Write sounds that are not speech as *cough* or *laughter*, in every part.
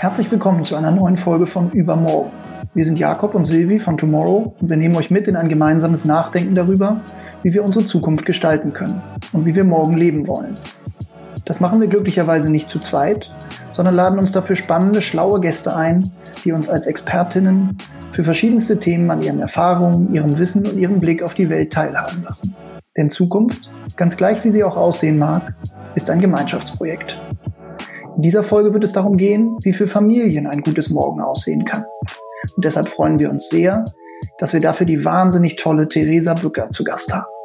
Herzlich willkommen zu einer neuen Folge von Übermorgen. Wir sind Jakob und Silvi von Tomorrow und wir nehmen euch mit in ein gemeinsames Nachdenken darüber, wie wir unsere Zukunft gestalten können und wie wir morgen leben wollen. Das machen wir glücklicherweise nicht zu zweit, sondern laden uns dafür spannende, schlaue Gäste ein, die uns als Expertinnen für verschiedenste Themen an ihren Erfahrungen, ihrem Wissen und ihrem Blick auf die Welt teilhaben lassen. Denn Zukunft, ganz gleich wie sie auch aussehen mag, ist ein Gemeinschaftsprojekt. In dieser Folge wird es darum gehen, wie für Familien ein gutes Morgen aussehen kann. Und deshalb freuen wir uns sehr, dass wir dafür die wahnsinnig tolle Theresa Bücker zu Gast haben.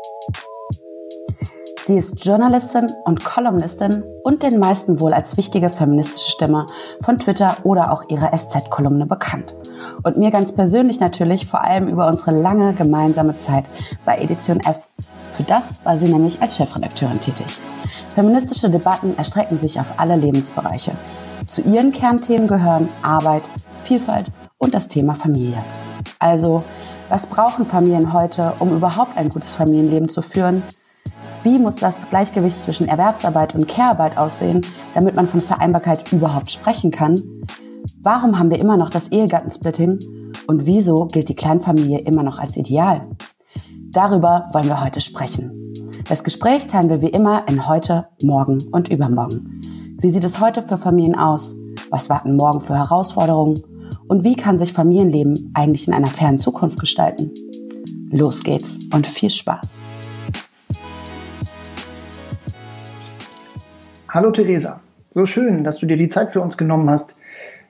Sie ist Journalistin und Kolumnistin und den meisten wohl als wichtige feministische Stimme von Twitter oder auch ihrer SZ-Kolumne bekannt. Und mir ganz persönlich natürlich vor allem über unsere lange gemeinsame Zeit bei Edition F. Für das war sie nämlich als Chefredakteurin tätig. Feministische Debatten erstrecken sich auf alle Lebensbereiche. Zu ihren Kernthemen gehören Arbeit, Vielfalt und das Thema Familie. Also, was brauchen Familien heute, um überhaupt ein gutes Familienleben zu führen? Wie muss das Gleichgewicht zwischen Erwerbsarbeit und Care-Arbeit aussehen, damit man von Vereinbarkeit überhaupt sprechen kann? Warum haben wir immer noch das Ehegattensplitting? Und wieso gilt die Kleinfamilie immer noch als Ideal? Darüber wollen wir heute sprechen. Das Gespräch teilen wir wie immer in heute, morgen und übermorgen. Wie sieht es heute für Familien aus? Was warten morgen für Herausforderungen? Und wie kann sich Familienleben eigentlich in einer fernen Zukunft gestalten? Los geht's und viel Spaß. Hallo Theresa, so schön, dass du dir die Zeit für uns genommen hast.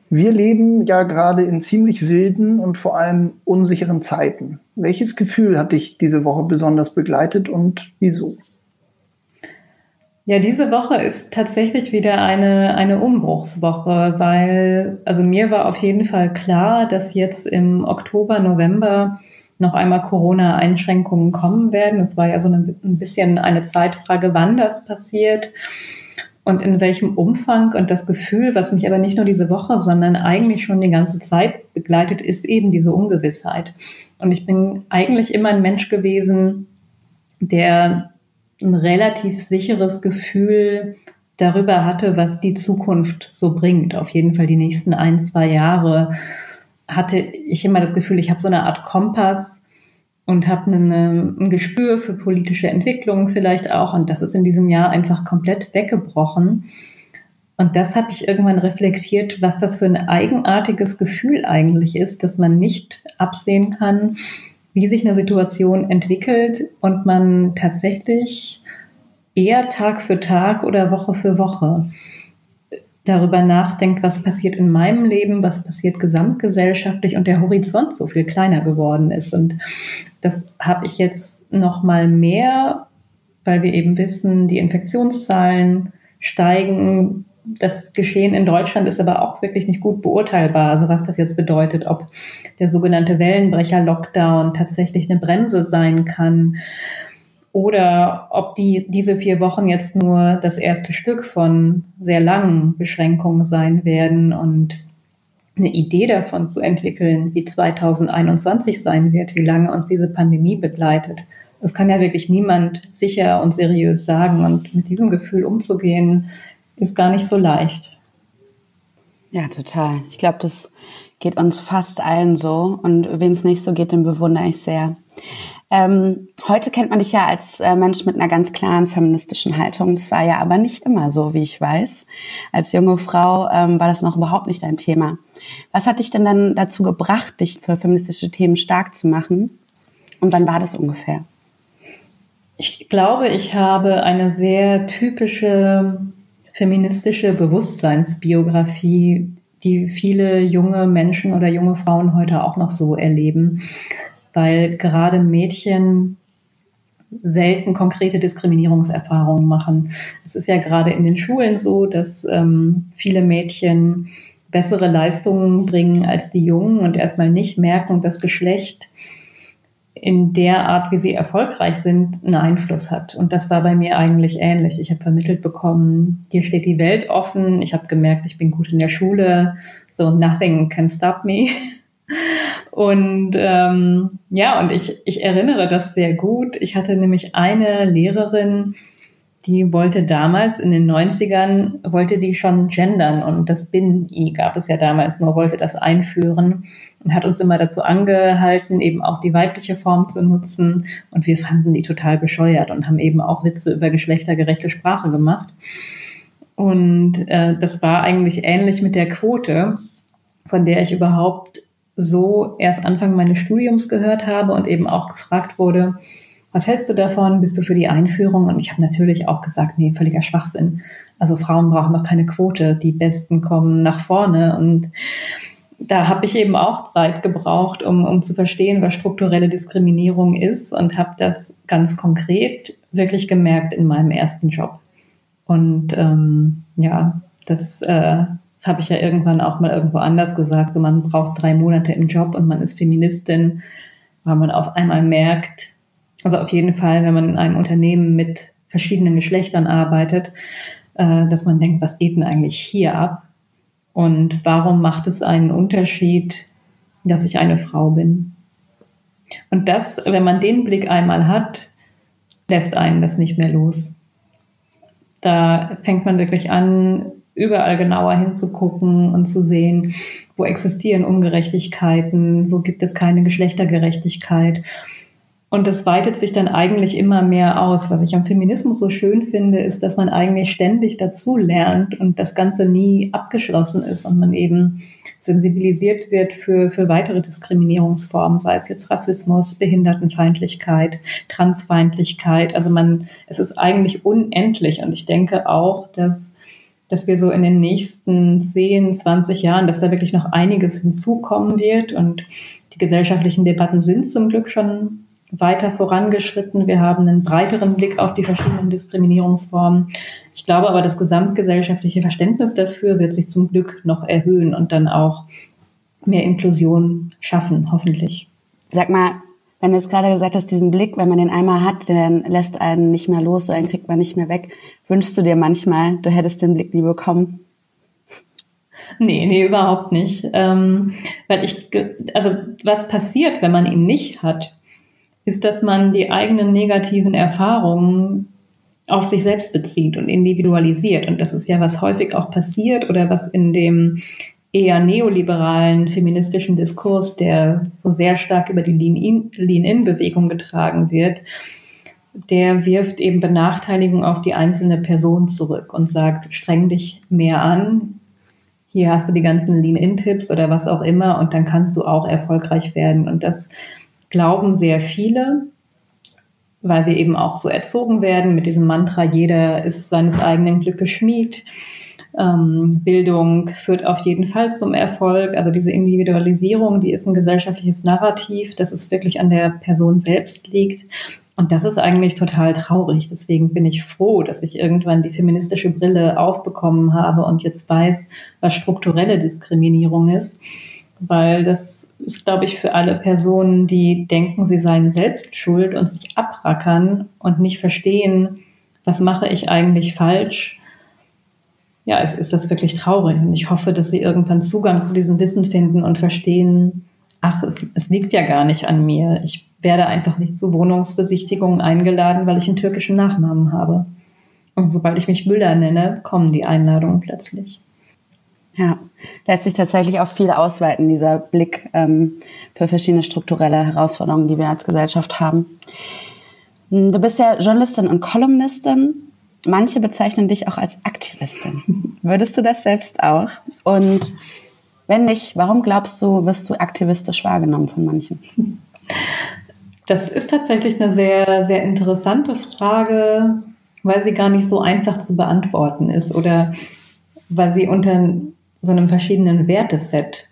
Wir leben ja gerade in ziemlich wilden und vor allem unsicheren Zeiten. Welches Gefühl hat dich diese Woche besonders begleitet und wieso? Ja, diese Woche ist tatsächlich wieder eine, eine Umbruchswoche, weil, also mir war auf jeden Fall klar, dass jetzt im Oktober, November noch einmal Corona-Einschränkungen kommen werden. Es war ja so ein bisschen eine Zeitfrage, wann das passiert und in welchem Umfang. Und das Gefühl, was mich aber nicht nur diese Woche, sondern eigentlich schon die ganze Zeit begleitet, ist eben diese Ungewissheit. Und ich bin eigentlich immer ein Mensch gewesen, der ein relativ sicheres Gefühl darüber hatte, was die Zukunft so bringt. Auf jeden Fall die nächsten ein, zwei Jahre hatte ich immer das Gefühl, ich habe so eine Art Kompass, und habe ein Gespür für politische Entwicklungen vielleicht auch. Und das ist in diesem Jahr einfach komplett weggebrochen. Und das habe ich irgendwann reflektiert, was das für ein eigenartiges Gefühl eigentlich ist, dass man nicht absehen kann, wie sich eine Situation entwickelt und man tatsächlich eher Tag für Tag oder Woche für Woche darüber nachdenkt, was passiert in meinem Leben, was passiert gesamtgesellschaftlich und der Horizont so viel kleiner geworden ist. Und das habe ich jetzt noch mal mehr, weil wir eben wissen, die Infektionszahlen steigen. Das Geschehen in Deutschland ist aber auch wirklich nicht gut beurteilbar. Also was das jetzt bedeutet, ob der sogenannte Wellenbrecher-Lockdown tatsächlich eine Bremse sein kann oder ob die, diese vier Wochen jetzt nur das erste Stück von sehr langen Beschränkungen sein werden und eine Idee davon zu entwickeln, wie 2021 sein wird, wie lange uns diese Pandemie begleitet. Das kann ja wirklich niemand sicher und seriös sagen. Und mit diesem Gefühl umzugehen, ist gar nicht so leicht. Ja, total. Ich glaube, das geht uns fast allen so. Und wem es nicht so geht, den bewundere ich sehr. Ähm, heute kennt man dich ja als äh, Mensch mit einer ganz klaren feministischen Haltung. Das war ja aber nicht immer so, wie ich weiß. Als junge Frau ähm, war das noch überhaupt nicht dein Thema. Was hat dich denn dann dazu gebracht, dich für feministische Themen stark zu machen? Und wann war das ungefähr? Ich glaube, ich habe eine sehr typische feministische Bewusstseinsbiografie, die viele junge Menschen oder junge Frauen heute auch noch so erleben weil gerade Mädchen selten konkrete Diskriminierungserfahrungen machen. Es ist ja gerade in den Schulen so, dass ähm, viele Mädchen bessere Leistungen bringen als die Jungen und erstmal nicht merken, dass Geschlecht in der Art, wie sie erfolgreich sind, einen Einfluss hat. Und das war bei mir eigentlich ähnlich. Ich habe vermittelt bekommen, dir steht die Welt offen. Ich habe gemerkt, ich bin gut in der Schule. So, nothing can stop me. Und ähm, ja, und ich, ich erinnere das sehr gut. Ich hatte nämlich eine Lehrerin, die wollte damals in den 90ern, wollte die schon gendern und das Bin-I gab es ja damals nur, wollte das einführen und hat uns immer dazu angehalten, eben auch die weibliche Form zu nutzen und wir fanden die total bescheuert und haben eben auch Witze über geschlechtergerechte Sprache gemacht. Und äh, das war eigentlich ähnlich mit der Quote, von der ich überhaupt so erst Anfang meines Studiums gehört habe und eben auch gefragt wurde, was hältst du davon? Bist du für die Einführung? Und ich habe natürlich auch gesagt, nee, völliger Schwachsinn. Also Frauen brauchen doch keine Quote, die Besten kommen nach vorne. Und da habe ich eben auch Zeit gebraucht, um, um zu verstehen, was strukturelle Diskriminierung ist und habe das ganz konkret wirklich gemerkt in meinem ersten Job. Und ähm, ja, das, äh, das habe ich ja irgendwann auch mal irgendwo anders gesagt. Man braucht drei Monate im Job und man ist Feministin, weil man auf einmal merkt, also auf jeden Fall, wenn man in einem Unternehmen mit verschiedenen Geschlechtern arbeitet, äh, dass man denkt, was geht denn eigentlich hier ab? Und warum macht es einen Unterschied, dass ich eine Frau bin? Und das, wenn man den Blick einmal hat, lässt einen das nicht mehr los. Da fängt man wirklich an, überall genauer hinzugucken und zu sehen, wo existieren Ungerechtigkeiten, wo gibt es keine Geschlechtergerechtigkeit und das weitet sich dann eigentlich immer mehr aus. Was ich am Feminismus so schön finde, ist, dass man eigentlich ständig dazu lernt und das Ganze nie abgeschlossen ist und man eben sensibilisiert wird für, für weitere Diskriminierungsformen, sei es jetzt Rassismus, Behindertenfeindlichkeit, Transfeindlichkeit. Also man, es ist eigentlich unendlich und ich denke auch, dass dass wir so in den nächsten 10, 20 Jahren, dass da wirklich noch einiges hinzukommen wird. Und die gesellschaftlichen Debatten sind zum Glück schon weiter vorangeschritten. Wir haben einen breiteren Blick auf die verschiedenen Diskriminierungsformen. Ich glaube aber, das gesamtgesellschaftliche Verständnis dafür wird sich zum Glück noch erhöhen und dann auch mehr Inklusion schaffen, hoffentlich. Sag mal, wenn du jetzt gerade gesagt hast, diesen Blick, wenn man den einmal hat, dann lässt einen nicht mehr los, einen kriegt man nicht mehr weg. Wünschst du dir manchmal, du hättest den Blick nie bekommen? Nee, nee, überhaupt nicht. Ähm, weil ich, also was passiert, wenn man ihn nicht hat? ist, dass man die eigenen negativen Erfahrungen auf sich selbst bezieht und individualisiert. Und das ist ja, was häufig auch passiert oder was in dem eher neoliberalen feministischen Diskurs, der sehr stark über die Lean-In-Bewegung getragen wird, der wirft eben Benachteiligung auf die einzelne Person zurück und sagt, streng dich mehr an. Hier hast du die ganzen Lean-In-Tipps oder was auch immer und dann kannst du auch erfolgreich werden. Und das glauben sehr viele, weil wir eben auch so erzogen werden mit diesem Mantra, jeder ist seines eigenen Glückes Schmied. Ähm, Bildung führt auf jeden Fall zum Erfolg. Also diese Individualisierung, die ist ein gesellschaftliches Narrativ, dass es wirklich an der Person selbst liegt. Und das ist eigentlich total traurig. Deswegen bin ich froh, dass ich irgendwann die feministische Brille aufbekommen habe und jetzt weiß, was strukturelle Diskriminierung ist weil das ist, glaube ich, für alle Personen, die denken, sie seien selbst schuld und sich abrackern und nicht verstehen, was mache ich eigentlich falsch. Ja, es ist das wirklich traurig und ich hoffe, dass sie irgendwann Zugang zu diesem Wissen finden und verstehen, ach, es, es liegt ja gar nicht an mir. Ich werde einfach nicht zu Wohnungsbesichtigungen eingeladen, weil ich einen türkischen Nachnamen habe. Und sobald ich mich Müller nenne, kommen die Einladungen plötzlich. Ja, lässt sich tatsächlich auch viel ausweiten, dieser Blick ähm, für verschiedene strukturelle Herausforderungen, die wir als Gesellschaft haben. Hm, du bist ja Journalistin und Kolumnistin. Manche bezeichnen dich auch als Aktivistin. Würdest du das selbst auch? Und wenn nicht, warum glaubst du, wirst du aktivistisch wahrgenommen von manchen? Das ist tatsächlich eine sehr, sehr interessante Frage, weil sie gar nicht so einfach zu beantworten ist oder weil sie unter so einem verschiedenen Werteset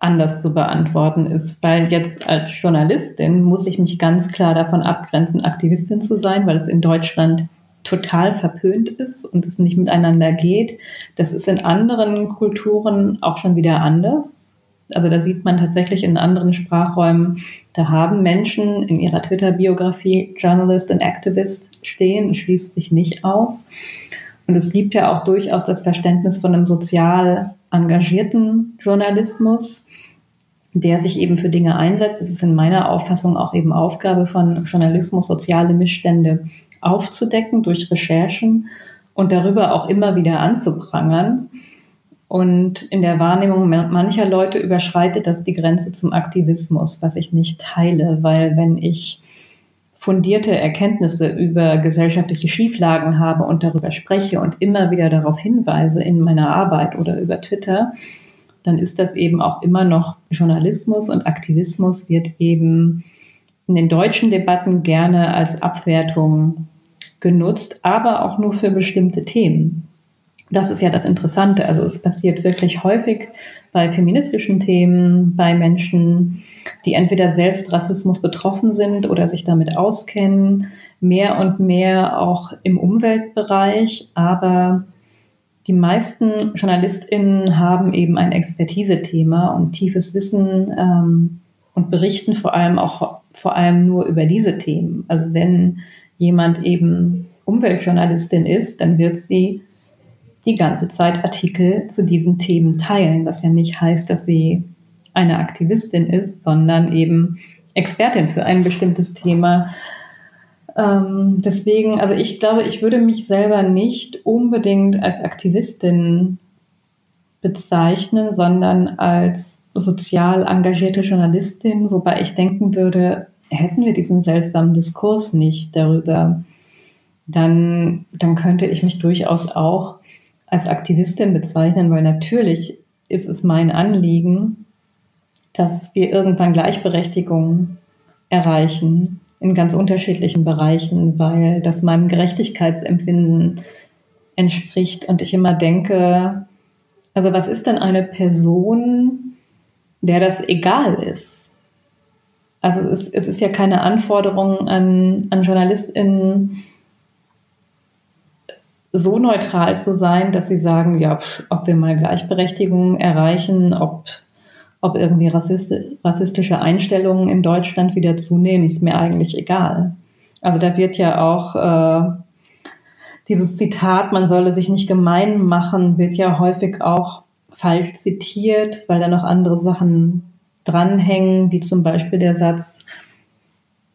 anders zu beantworten ist. Weil jetzt als Journalistin muss ich mich ganz klar davon abgrenzen, Aktivistin zu sein, weil es in Deutschland total verpönt ist und es nicht miteinander geht. Das ist in anderen Kulturen auch schon wieder anders. Also da sieht man tatsächlich in anderen Sprachräumen, da haben Menschen in ihrer Twitter-Biografie Journalist und Activist stehen, schließt sich nicht aus. Und es gibt ja auch durchaus das Verständnis von einem sozial engagierten Journalismus, der sich eben für Dinge einsetzt. Es ist in meiner Auffassung auch eben Aufgabe von Journalismus, soziale Missstände aufzudecken durch Recherchen und darüber auch immer wieder anzuprangern. Und in der Wahrnehmung mancher Leute überschreitet das die Grenze zum Aktivismus, was ich nicht teile, weil wenn ich fundierte Erkenntnisse über gesellschaftliche Schieflagen habe und darüber spreche und immer wieder darauf hinweise in meiner Arbeit oder über Twitter, dann ist das eben auch immer noch Journalismus und Aktivismus wird eben in den deutschen Debatten gerne als Abwertung genutzt, aber auch nur für bestimmte Themen das ist ja das Interessante. Also es passiert wirklich häufig bei feministischen Themen, bei Menschen, die entweder selbst Rassismus betroffen sind oder sich damit auskennen, mehr und mehr auch im Umweltbereich. Aber die meisten JournalistInnen haben eben ein Expertise-Thema und tiefes Wissen ähm, und berichten vor allem auch vor allem nur über diese Themen. Also wenn jemand eben Umweltjournalistin ist, dann wird sie die ganze Zeit Artikel zu diesen Themen teilen, was ja nicht heißt, dass sie eine Aktivistin ist, sondern eben Expertin für ein bestimmtes Thema. Ähm, deswegen, also ich glaube, ich würde mich selber nicht unbedingt als Aktivistin bezeichnen, sondern als sozial engagierte Journalistin, wobei ich denken würde, hätten wir diesen seltsamen Diskurs nicht darüber, dann, dann könnte ich mich durchaus auch als Aktivistin bezeichnen, weil natürlich ist es mein Anliegen, dass wir irgendwann Gleichberechtigung erreichen in ganz unterschiedlichen Bereichen, weil das meinem Gerechtigkeitsempfinden entspricht und ich immer denke, also was ist denn eine Person, der das egal ist? Also es, es ist ja keine Anforderung an, an JournalistInnen, so neutral zu sein, dass sie sagen, ja, ob wir mal Gleichberechtigung erreichen, ob, ob irgendwie rassistische Einstellungen in Deutschland wieder zunehmen, ist mir eigentlich egal. Also da wird ja auch äh, dieses Zitat, man solle sich nicht gemein machen, wird ja häufig auch falsch zitiert, weil da noch andere Sachen dranhängen, wie zum Beispiel der Satz,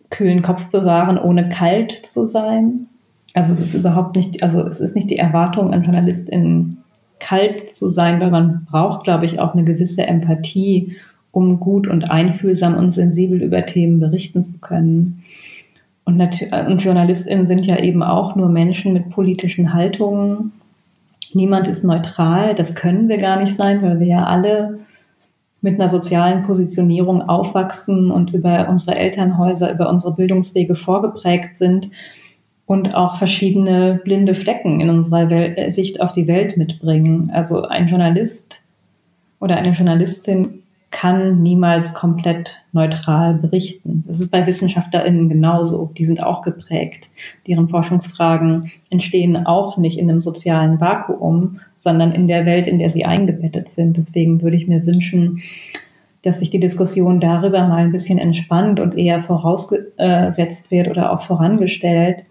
kühlen Kopf bewahren, ohne kalt zu sein. Also es ist überhaupt nicht, also es ist nicht die Erwartung an JournalistInnen kalt zu sein, weil man braucht, glaube ich, auch eine gewisse Empathie, um gut und einfühlsam und sensibel über Themen berichten zu können. Und, und JournalistInnen sind ja eben auch nur Menschen mit politischen Haltungen. Niemand ist neutral, das können wir gar nicht sein, weil wir ja alle mit einer sozialen Positionierung aufwachsen und über unsere Elternhäuser, über unsere Bildungswege vorgeprägt sind und auch verschiedene blinde Flecken in unserer Welt, äh, Sicht auf die Welt mitbringen. Also ein Journalist oder eine Journalistin kann niemals komplett neutral berichten. Das ist bei WissenschaftlerInnen genauso. Die sind auch geprägt. Deren Forschungsfragen entstehen auch nicht in einem sozialen Vakuum, sondern in der Welt, in der sie eingebettet sind. Deswegen würde ich mir wünschen, dass sich die Diskussion darüber mal ein bisschen entspannt und eher vorausgesetzt wird oder auch vorangestellt,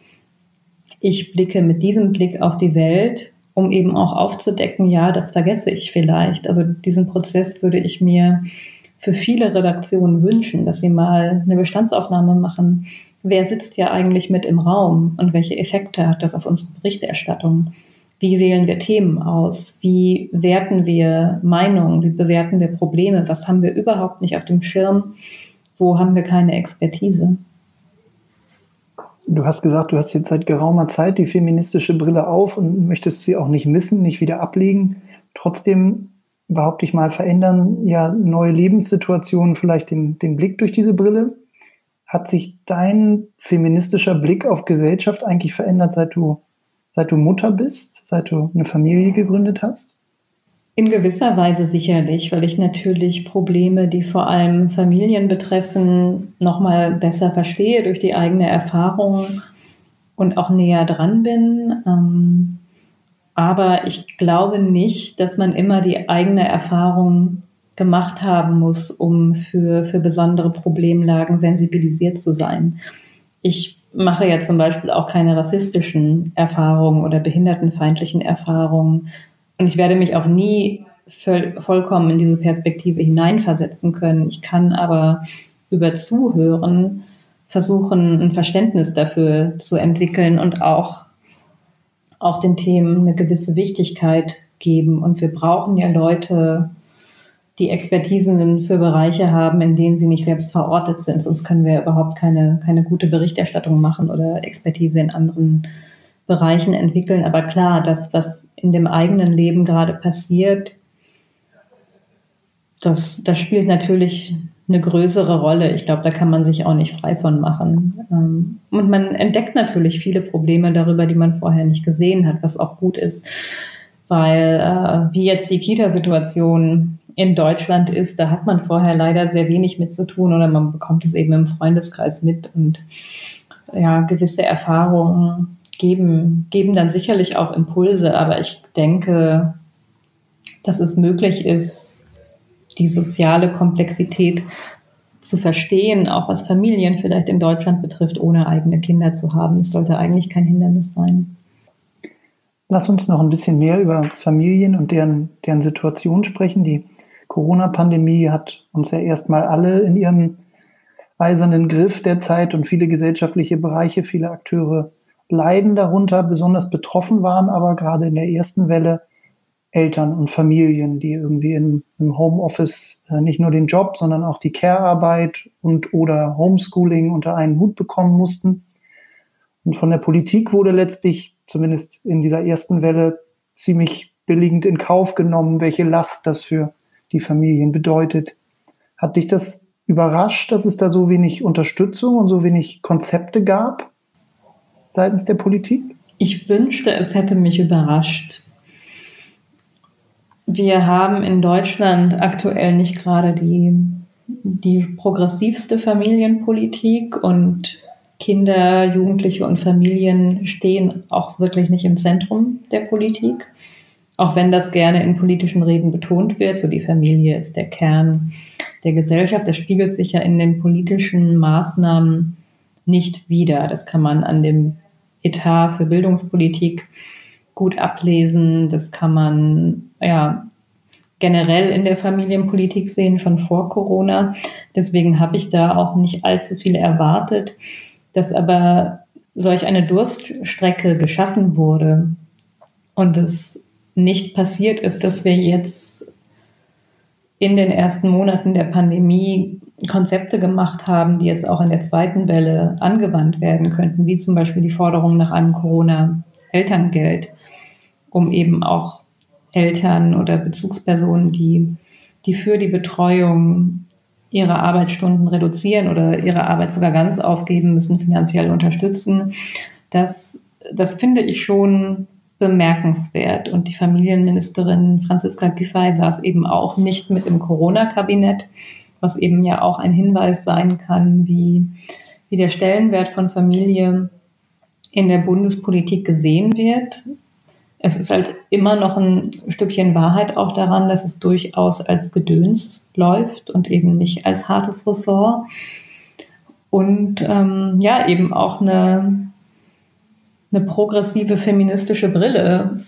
ich blicke mit diesem Blick auf die Welt, um eben auch aufzudecken, ja, das vergesse ich vielleicht. Also diesen Prozess würde ich mir für viele Redaktionen wünschen, dass sie mal eine Bestandsaufnahme machen. Wer sitzt ja eigentlich mit im Raum und welche Effekte hat das auf unsere Berichterstattung? Wie wählen wir Themen aus? Wie werten wir Meinungen? Wie bewerten wir Probleme? Was haben wir überhaupt nicht auf dem Schirm? Wo haben wir keine Expertise? Du hast gesagt, du hast jetzt seit geraumer Zeit die feministische Brille auf und möchtest sie auch nicht missen, nicht wieder ablegen. Trotzdem, behaupte ich mal, verändern ja neue Lebenssituationen vielleicht den, den Blick durch diese Brille. Hat sich dein feministischer Blick auf Gesellschaft eigentlich verändert, seit du, seit du Mutter bist, seit du eine Familie gegründet hast? In gewisser Weise sicherlich, weil ich natürlich Probleme, die vor allem Familien betreffen, nochmal besser verstehe durch die eigene Erfahrung und auch näher dran bin. Ähm, aber ich glaube nicht, dass man immer die eigene Erfahrung gemacht haben muss, um für, für besondere Problemlagen sensibilisiert zu sein. Ich mache ja zum Beispiel auch keine rassistischen Erfahrungen oder behindertenfeindlichen Erfahrungen und ich werde mich auch nie voll, vollkommen in diese Perspektive hineinversetzen können. Ich kann aber über Zuhören versuchen, ein Verständnis dafür zu entwickeln und auch, auch den Themen eine gewisse Wichtigkeit geben. Und wir brauchen ja Leute, die Expertisen für Bereiche haben, in denen sie nicht selbst verortet sind. Sonst können wir überhaupt keine, keine gute Berichterstattung machen oder Expertise in anderen Bereichen entwickeln. Aber klar, das, was in dem eigenen Leben gerade passiert, das, das spielt natürlich eine größere Rolle. Ich glaube, da kann man sich auch nicht frei von machen. Ähm, und man entdeckt natürlich viele Probleme darüber, die man vorher nicht gesehen hat, was auch gut ist. Weil, äh, wie jetzt die Kita-Situation in Deutschland ist, da hat man vorher leider sehr wenig mit zu tun oder man bekommt es eben im Freundeskreis mit und ja, gewisse Erfahrungen geben, geben dann sicherlich auch Impulse, aber ich denke, dass es möglich ist, die soziale Komplexität zu verstehen, auch was Familien vielleicht in Deutschland betrifft, ohne eigene Kinder zu haben. Das sollte eigentlich kein Hindernis sein. Lass uns noch ein bisschen mehr über Familien und deren, deren Situation sprechen. Die Corona-Pandemie hat uns ja erstmal alle in ihrem eisernen Griff der Zeit und viele gesellschaftliche Bereiche, viele Akteure leiden darunter, besonders betroffen waren aber gerade in der ersten Welle Eltern und Familien, die irgendwie in, im Homeoffice äh, nicht nur den Job, sondern auch die Care-Arbeit und oder Homeschooling unter einen Hut bekommen mussten. Und von der Politik wurde letztlich, zumindest in dieser ersten Welle, ziemlich billigend in Kauf genommen, welche Last das für die Familien bedeutet. Hat dich das überrascht, dass es da so wenig Unterstützung und so wenig Konzepte gab seitens der Politik? Ich wünschte, es hätte mich überrascht. Wir haben in Deutschland aktuell nicht gerade die, die progressivste Familienpolitik und Kinder, Jugendliche und Familien stehen auch wirklich nicht im Zentrum der Politik. Auch wenn das gerne in politischen Reden betont wird, so die Familie ist der Kern der Gesellschaft, das spiegelt sich ja in den politischen Maßnahmen nicht wider. Das kann man an dem Etat für Bildungspolitik gut ablesen. Das kann man ja generell in der Familienpolitik sehen, schon vor Corona. Deswegen habe ich da auch nicht allzu viel erwartet, dass aber solch eine Durststrecke geschaffen wurde und es nicht passiert ist, dass wir jetzt in den ersten Monaten der Pandemie Konzepte gemacht haben, die jetzt auch in der zweiten Welle angewandt werden könnten, wie zum Beispiel die Forderung nach einem Corona-Elterngeld, um eben auch Eltern oder Bezugspersonen, die, die für die Betreuung ihre Arbeitsstunden reduzieren oder ihre Arbeit sogar ganz aufgeben müssen, finanziell unterstützen. Das, das finde ich schon bemerkenswert. Und die Familienministerin Franziska Giffey saß eben auch nicht mit im Corona-Kabinett, was eben ja auch ein Hinweis sein kann, wie, wie der Stellenwert von Familie in der Bundespolitik gesehen wird es ist halt immer noch ein Stückchen Wahrheit auch daran, dass es durchaus als Gedöns läuft und eben nicht als hartes Ressort. Und ähm, ja, eben auch eine, eine progressive feministische Brille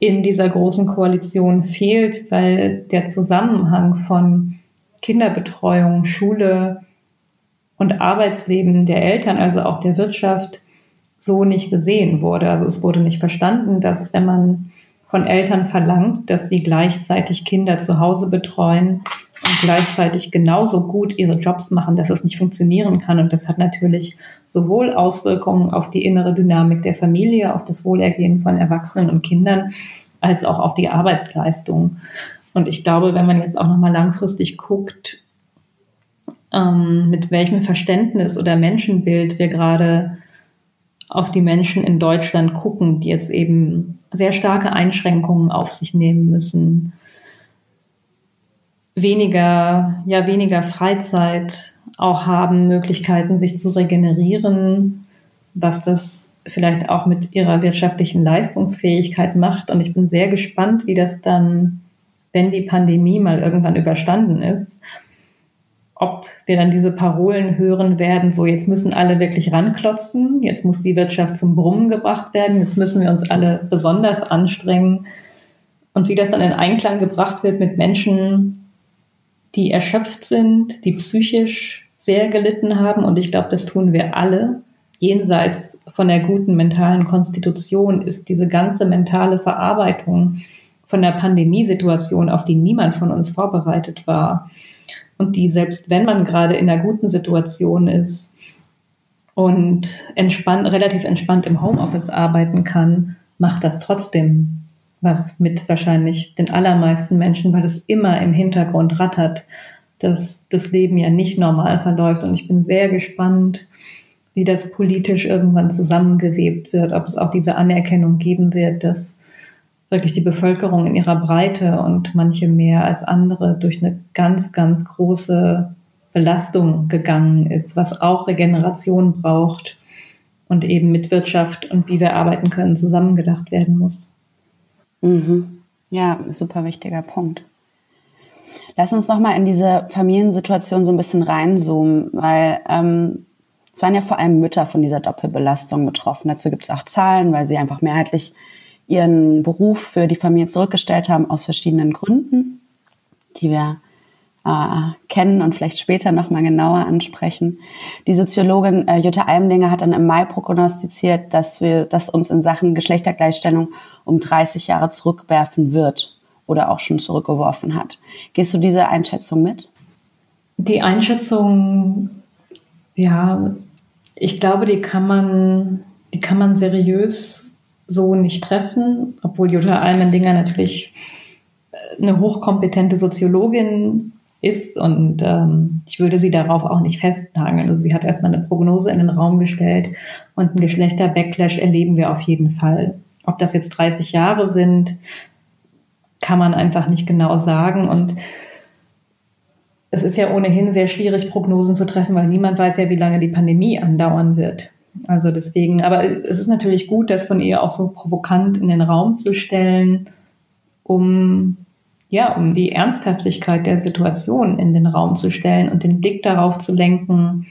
in dieser großen Koalition fehlt, weil der Zusammenhang von Kinderbetreuung, Schule und Arbeitsleben der Eltern, also auch der Wirtschaft, so nicht gesehen wurde. Also es wurde nicht verstanden, dass wenn man von Eltern verlangt, dass sie gleichzeitig Kinder zu Hause betreuen und gleichzeitig genauso gut ihre Jobs machen, dass es nicht funktionieren kann. Und das hat natürlich sowohl Auswirkungen auf die innere Dynamik der Familie, auf das Wohlergehen von Erwachsenen und Kindern, als auch auf die Arbeitsleistung. Und ich glaube, wenn man jetzt auch nochmal langfristig guckt, ähm, mit welchem Verständnis oder Menschenbild wir gerade auf die Menschen in Deutschland gucken, die jetzt eben sehr starke Einschränkungen auf sich nehmen müssen, weniger, ja, weniger Freizeit auch haben, Möglichkeiten, sich zu regenerieren, was das vielleicht auch mit ihrer wirtschaftlichen Leistungsfähigkeit macht. Und ich bin sehr gespannt, wie das dann, wenn die Pandemie mal irgendwann überstanden ist, ob wir dann diese Parolen hören werden, so jetzt müssen alle wirklich ranklotzen, jetzt muss die Wirtschaft zum Brummen gebracht werden, jetzt müssen wir uns alle besonders anstrengen und wie das dann in Einklang gebracht wird mit Menschen, die erschöpft sind, die psychisch sehr gelitten haben. Und ich glaube, das tun wir alle. Jenseits von der guten mentalen Konstitution ist diese ganze mentale Verarbeitung von der Pandemiesituation, auf die niemand von uns vorbereitet war. Und die, selbst wenn man gerade in einer guten Situation ist und entspannt, relativ entspannt im Homeoffice arbeiten kann, macht das trotzdem was mit wahrscheinlich den allermeisten Menschen, weil es immer im Hintergrund rattert, dass das Leben ja nicht normal verläuft. Und ich bin sehr gespannt, wie das politisch irgendwann zusammengewebt wird, ob es auch diese Anerkennung geben wird, dass wirklich die Bevölkerung in ihrer Breite und manche mehr als andere durch eine ganz, ganz große Belastung gegangen ist, was auch Regeneration braucht und eben mit Wirtschaft und wie wir arbeiten können zusammengedacht werden muss. Mhm. Ja, super wichtiger Punkt. Lass uns nochmal in diese Familiensituation so ein bisschen reinzoomen, weil ähm, es waren ja vor allem Mütter von dieser Doppelbelastung betroffen. Dazu gibt es auch Zahlen, weil sie einfach mehrheitlich ihren Beruf für die Familie zurückgestellt haben aus verschiedenen Gründen, die wir äh, kennen und vielleicht später nochmal genauer ansprechen. Die Soziologin äh, Jutta Almdinger hat dann im Mai prognostiziert, dass wir, dass uns in Sachen Geschlechtergleichstellung um 30 Jahre zurückwerfen wird oder auch schon zurückgeworfen hat. Gehst du diese Einschätzung mit? Die Einschätzung, ja, ich glaube, die kann man, die kann man seriös so nicht treffen, obwohl Jutta Almendinger natürlich äh, eine hochkompetente Soziologin ist und ähm, ich würde sie darauf auch nicht festnageln. Also sie hat erstmal eine Prognose in den Raum gestellt und einen Geschlechter-Backlash erleben wir auf jeden Fall. Ob das jetzt 30 Jahre sind, kann man einfach nicht genau sagen und es ist ja ohnehin sehr schwierig, Prognosen zu treffen, weil niemand weiß ja, wie lange die Pandemie andauern wird. Also deswegen, aber es ist natürlich gut, das von ihr auch so provokant in den Raum zu stellen, um ja, um die Ernsthaftigkeit der Situation in den Raum zu stellen und den Blick darauf zu lenken,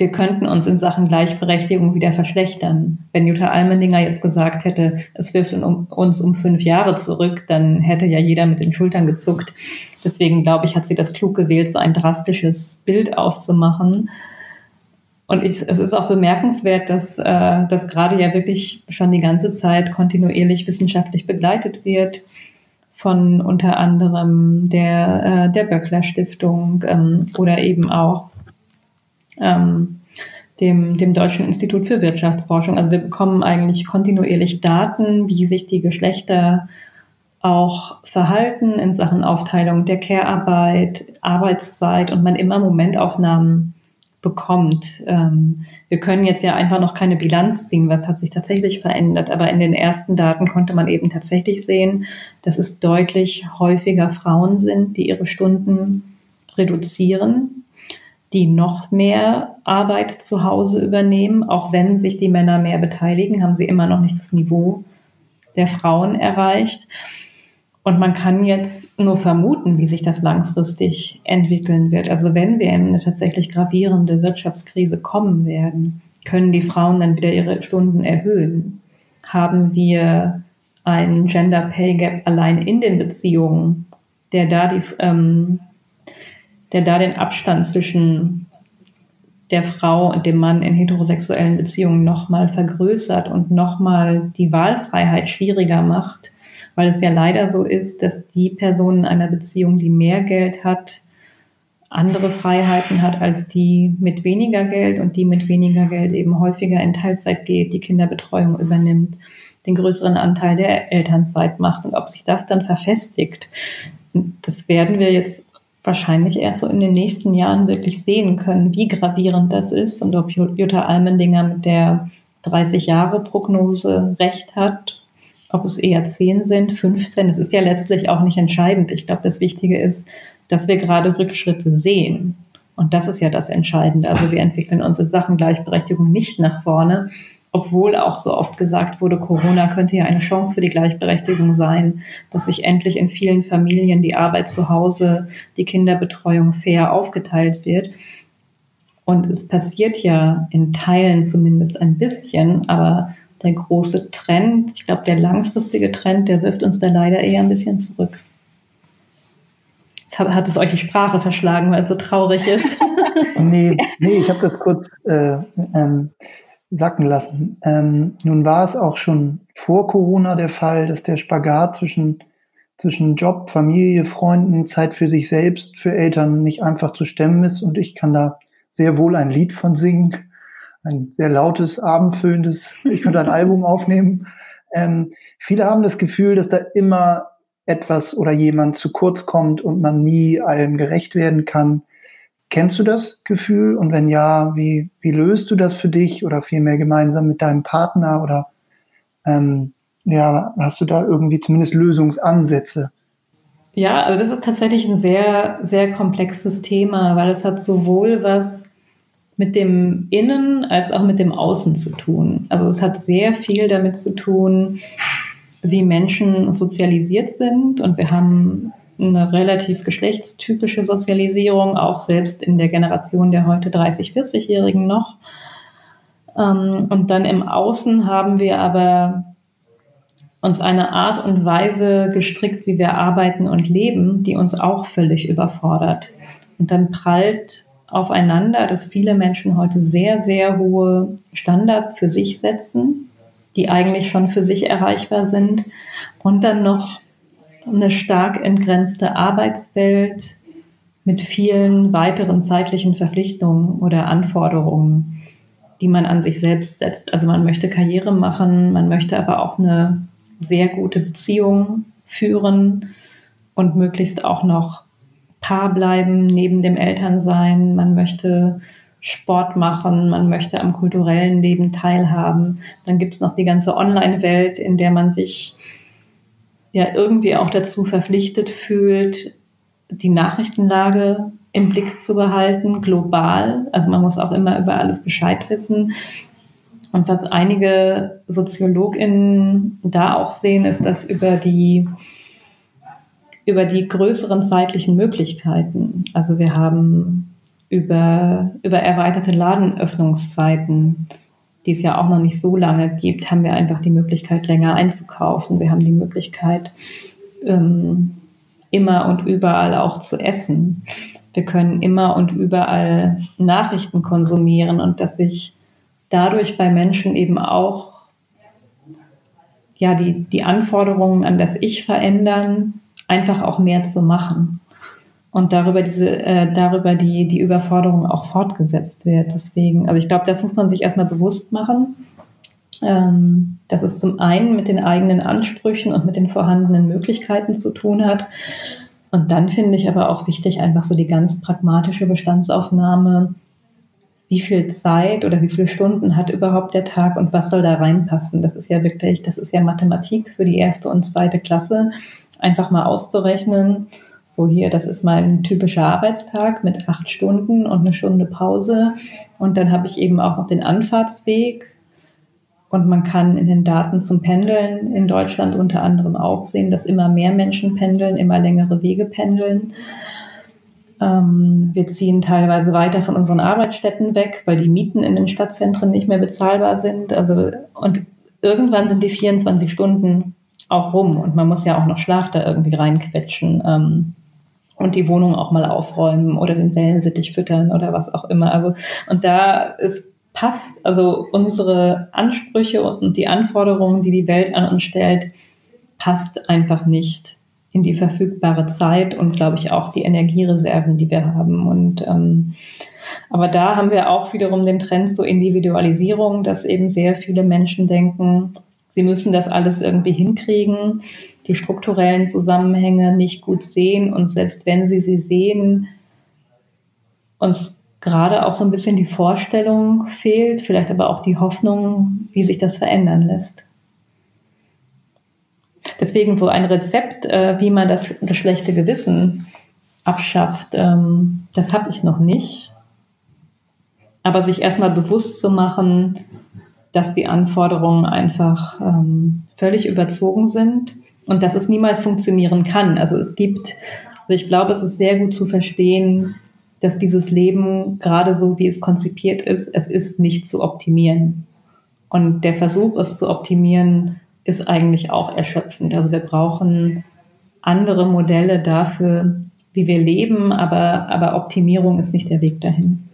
wir könnten uns in Sachen Gleichberechtigung wieder verschlechtern. Wenn Jutta Almendinger jetzt gesagt hätte, es wirft uns um fünf Jahre zurück, dann hätte ja jeder mit den Schultern gezuckt. Deswegen glaube ich, hat sie das klug gewählt, so ein drastisches Bild aufzumachen. Und ich, es ist auch bemerkenswert, dass äh, das gerade ja wirklich schon die ganze Zeit kontinuierlich wissenschaftlich begleitet wird von unter anderem der, äh, der Böckler Stiftung ähm, oder eben auch ähm, dem, dem Deutschen Institut für Wirtschaftsforschung. Also wir bekommen eigentlich kontinuierlich Daten, wie sich die Geschlechter auch verhalten in Sachen Aufteilung der Care-Arbeit, Arbeitszeit und man immer Momentaufnahmen bekommt. Ähm, wir können jetzt ja einfach noch keine Bilanz ziehen, was hat sich tatsächlich verändert, aber in den ersten Daten konnte man eben tatsächlich sehen, dass es deutlich häufiger Frauen sind, die ihre Stunden reduzieren, die noch mehr Arbeit zu Hause übernehmen. Auch wenn sich die Männer mehr beteiligen, haben sie immer noch nicht das Niveau der Frauen erreicht. Und man kann jetzt nur vermuten, wie sich das langfristig entwickeln wird. Also wenn wir in eine tatsächlich gravierende Wirtschaftskrise kommen werden, können die Frauen dann wieder ihre Stunden erhöhen? Haben wir einen Gender Pay Gap allein in den Beziehungen, der da die, ähm, der da den Abstand zwischen der Frau und dem Mann in heterosexuellen Beziehungen nochmal vergrößert und nochmal die Wahlfreiheit schwieriger macht, weil es ja leider so ist, dass die Person in einer Beziehung, die mehr Geld hat, andere Freiheiten hat als die mit weniger Geld und die mit weniger Geld eben häufiger in Teilzeit geht, die Kinderbetreuung übernimmt, den größeren Anteil der Elternzeit macht und ob sich das dann verfestigt. Das werden wir jetzt wahrscheinlich erst so in den nächsten Jahren wirklich sehen können, wie gravierend das ist und ob Jutta Almendinger mit der 30 Jahre Prognose recht hat, ob es eher 10 sind, 15. Es ist ja letztlich auch nicht entscheidend. Ich glaube, das Wichtige ist, dass wir gerade Rückschritte sehen. Und das ist ja das Entscheidende. Also wir entwickeln uns in Sachen Gleichberechtigung nicht nach vorne, obwohl auch so oft gesagt wurde, Corona könnte ja eine Chance für die Gleichberechtigung sein, dass sich endlich in vielen Familien die Arbeit zu Hause, die Kinderbetreuung fair aufgeteilt wird. Und es passiert ja in Teilen zumindest ein bisschen, aber der große Trend, ich glaube, der langfristige Trend, der wirft uns da leider eher ein bisschen zurück. Jetzt hat, es euch die Sprache verschlagen, weil es so traurig ist. *laughs* nee, *laughs* nee, ich habe das kurz äh, ähm, sacken lassen. Ähm, nun war es auch schon vor Corona der Fall, dass der Spagat zwischen, zwischen Job, Familie, Freunden, Zeit für sich selbst, für Eltern nicht einfach zu stemmen ist. Und ich kann da sehr wohl ein Lied von singen. Ein sehr lautes, abendfüllendes, ich könnte ein *laughs* Album aufnehmen. Ähm, viele haben das Gefühl, dass da immer etwas oder jemand zu kurz kommt und man nie allem gerecht werden kann. Kennst du das Gefühl? Und wenn ja, wie, wie löst du das für dich oder vielmehr gemeinsam mit deinem Partner oder ähm, ja, hast du da irgendwie zumindest Lösungsansätze? Ja, also das ist tatsächlich ein sehr, sehr komplexes Thema, weil es hat sowohl was mit dem Innen als auch mit dem Außen zu tun. Also es hat sehr viel damit zu tun, wie Menschen sozialisiert sind und wir haben eine relativ geschlechtstypische Sozialisierung, auch selbst in der Generation der heute 30, 40-Jährigen noch. Ähm, und dann im Außen haben wir aber uns eine Art und Weise gestrickt, wie wir arbeiten und leben, die uns auch völlig überfordert. Und dann prallt aufeinander, dass viele Menschen heute sehr, sehr hohe Standards für sich setzen, die eigentlich schon für sich erreichbar sind. Und dann noch eine stark entgrenzte Arbeitswelt mit vielen weiteren zeitlichen Verpflichtungen oder Anforderungen, die man an sich selbst setzt. Also man möchte Karriere machen, man möchte aber auch eine sehr gute Beziehung führen und möglichst auch noch Paar bleiben neben dem Elternsein. Man möchte Sport machen, man möchte am kulturellen Leben teilhaben. Dann gibt es noch die ganze Online-Welt, in der man sich ja irgendwie auch dazu verpflichtet fühlt, die Nachrichtenlage im Blick zu behalten, global. Also man muss auch immer über alles Bescheid wissen. Und was einige SoziologInnen da auch sehen, ist, dass über die, über die größeren zeitlichen Möglichkeiten, also wir haben über, über erweiterte Ladenöffnungszeiten, die es ja auch noch nicht so lange gibt, haben wir einfach die Möglichkeit, länger einzukaufen. Wir haben die Möglichkeit, ähm, immer und überall auch zu essen. Wir können immer und überall Nachrichten konsumieren und dass sich dadurch bei Menschen eben auch ja, die, die Anforderungen an das Ich verändern, einfach auch mehr zu machen und darüber diese, äh, darüber die, die Überforderung auch fortgesetzt wird. Deswegen, also ich glaube, das muss man sich erstmal bewusst machen, ähm, dass es zum einen mit den eigenen Ansprüchen und mit den vorhandenen Möglichkeiten zu tun hat. Und dann finde ich aber auch wichtig, einfach so die ganz pragmatische Bestandsaufnahme. Wie viel Zeit oder wie viele Stunden hat überhaupt der Tag und was soll da reinpassen? Das ist ja wirklich, das ist ja Mathematik für die erste und zweite Klasse. Einfach mal auszurechnen, so hier, das ist mein typischer Arbeitstag mit acht Stunden und eine Stunde Pause. Und dann habe ich eben auch noch den Anfahrtsweg. Und man kann in den Daten zum Pendeln in Deutschland unter anderem auch sehen, dass immer mehr Menschen pendeln, immer längere Wege pendeln. Ähm, wir ziehen teilweise weiter von unseren Arbeitsstätten weg, weil die Mieten in den Stadtzentren nicht mehr bezahlbar sind. Also, und irgendwann sind die 24 Stunden auch rum und man muss ja auch noch Schlaf da irgendwie reinquetschen. Ähm, und die Wohnung auch mal aufräumen oder den Wellensittich füttern oder was auch immer. Also, und da ist passt, also unsere Ansprüche und die Anforderungen, die die Welt an uns stellt, passt einfach nicht in die verfügbare Zeit und glaube ich auch die Energiereserven, die wir haben. Und ähm, aber da haben wir auch wiederum den Trend zur Individualisierung, dass eben sehr viele Menschen denken, sie müssen das alles irgendwie hinkriegen die strukturellen Zusammenhänge nicht gut sehen und selbst wenn sie sie sehen, uns gerade auch so ein bisschen die Vorstellung fehlt, vielleicht aber auch die Hoffnung, wie sich das verändern lässt. Deswegen so ein Rezept, äh, wie man das, das schlechte Gewissen abschafft, ähm, das habe ich noch nicht. Aber sich erstmal bewusst zu machen, dass die Anforderungen einfach ähm, völlig überzogen sind und dass es niemals funktionieren kann. Also es gibt, also ich glaube, es ist sehr gut zu verstehen, dass dieses Leben gerade so, wie es konzipiert ist, es ist nicht zu optimieren. Und der Versuch, es zu optimieren, ist eigentlich auch erschöpfend. Also wir brauchen andere Modelle dafür, wie wir leben, aber, aber Optimierung ist nicht der Weg dahin.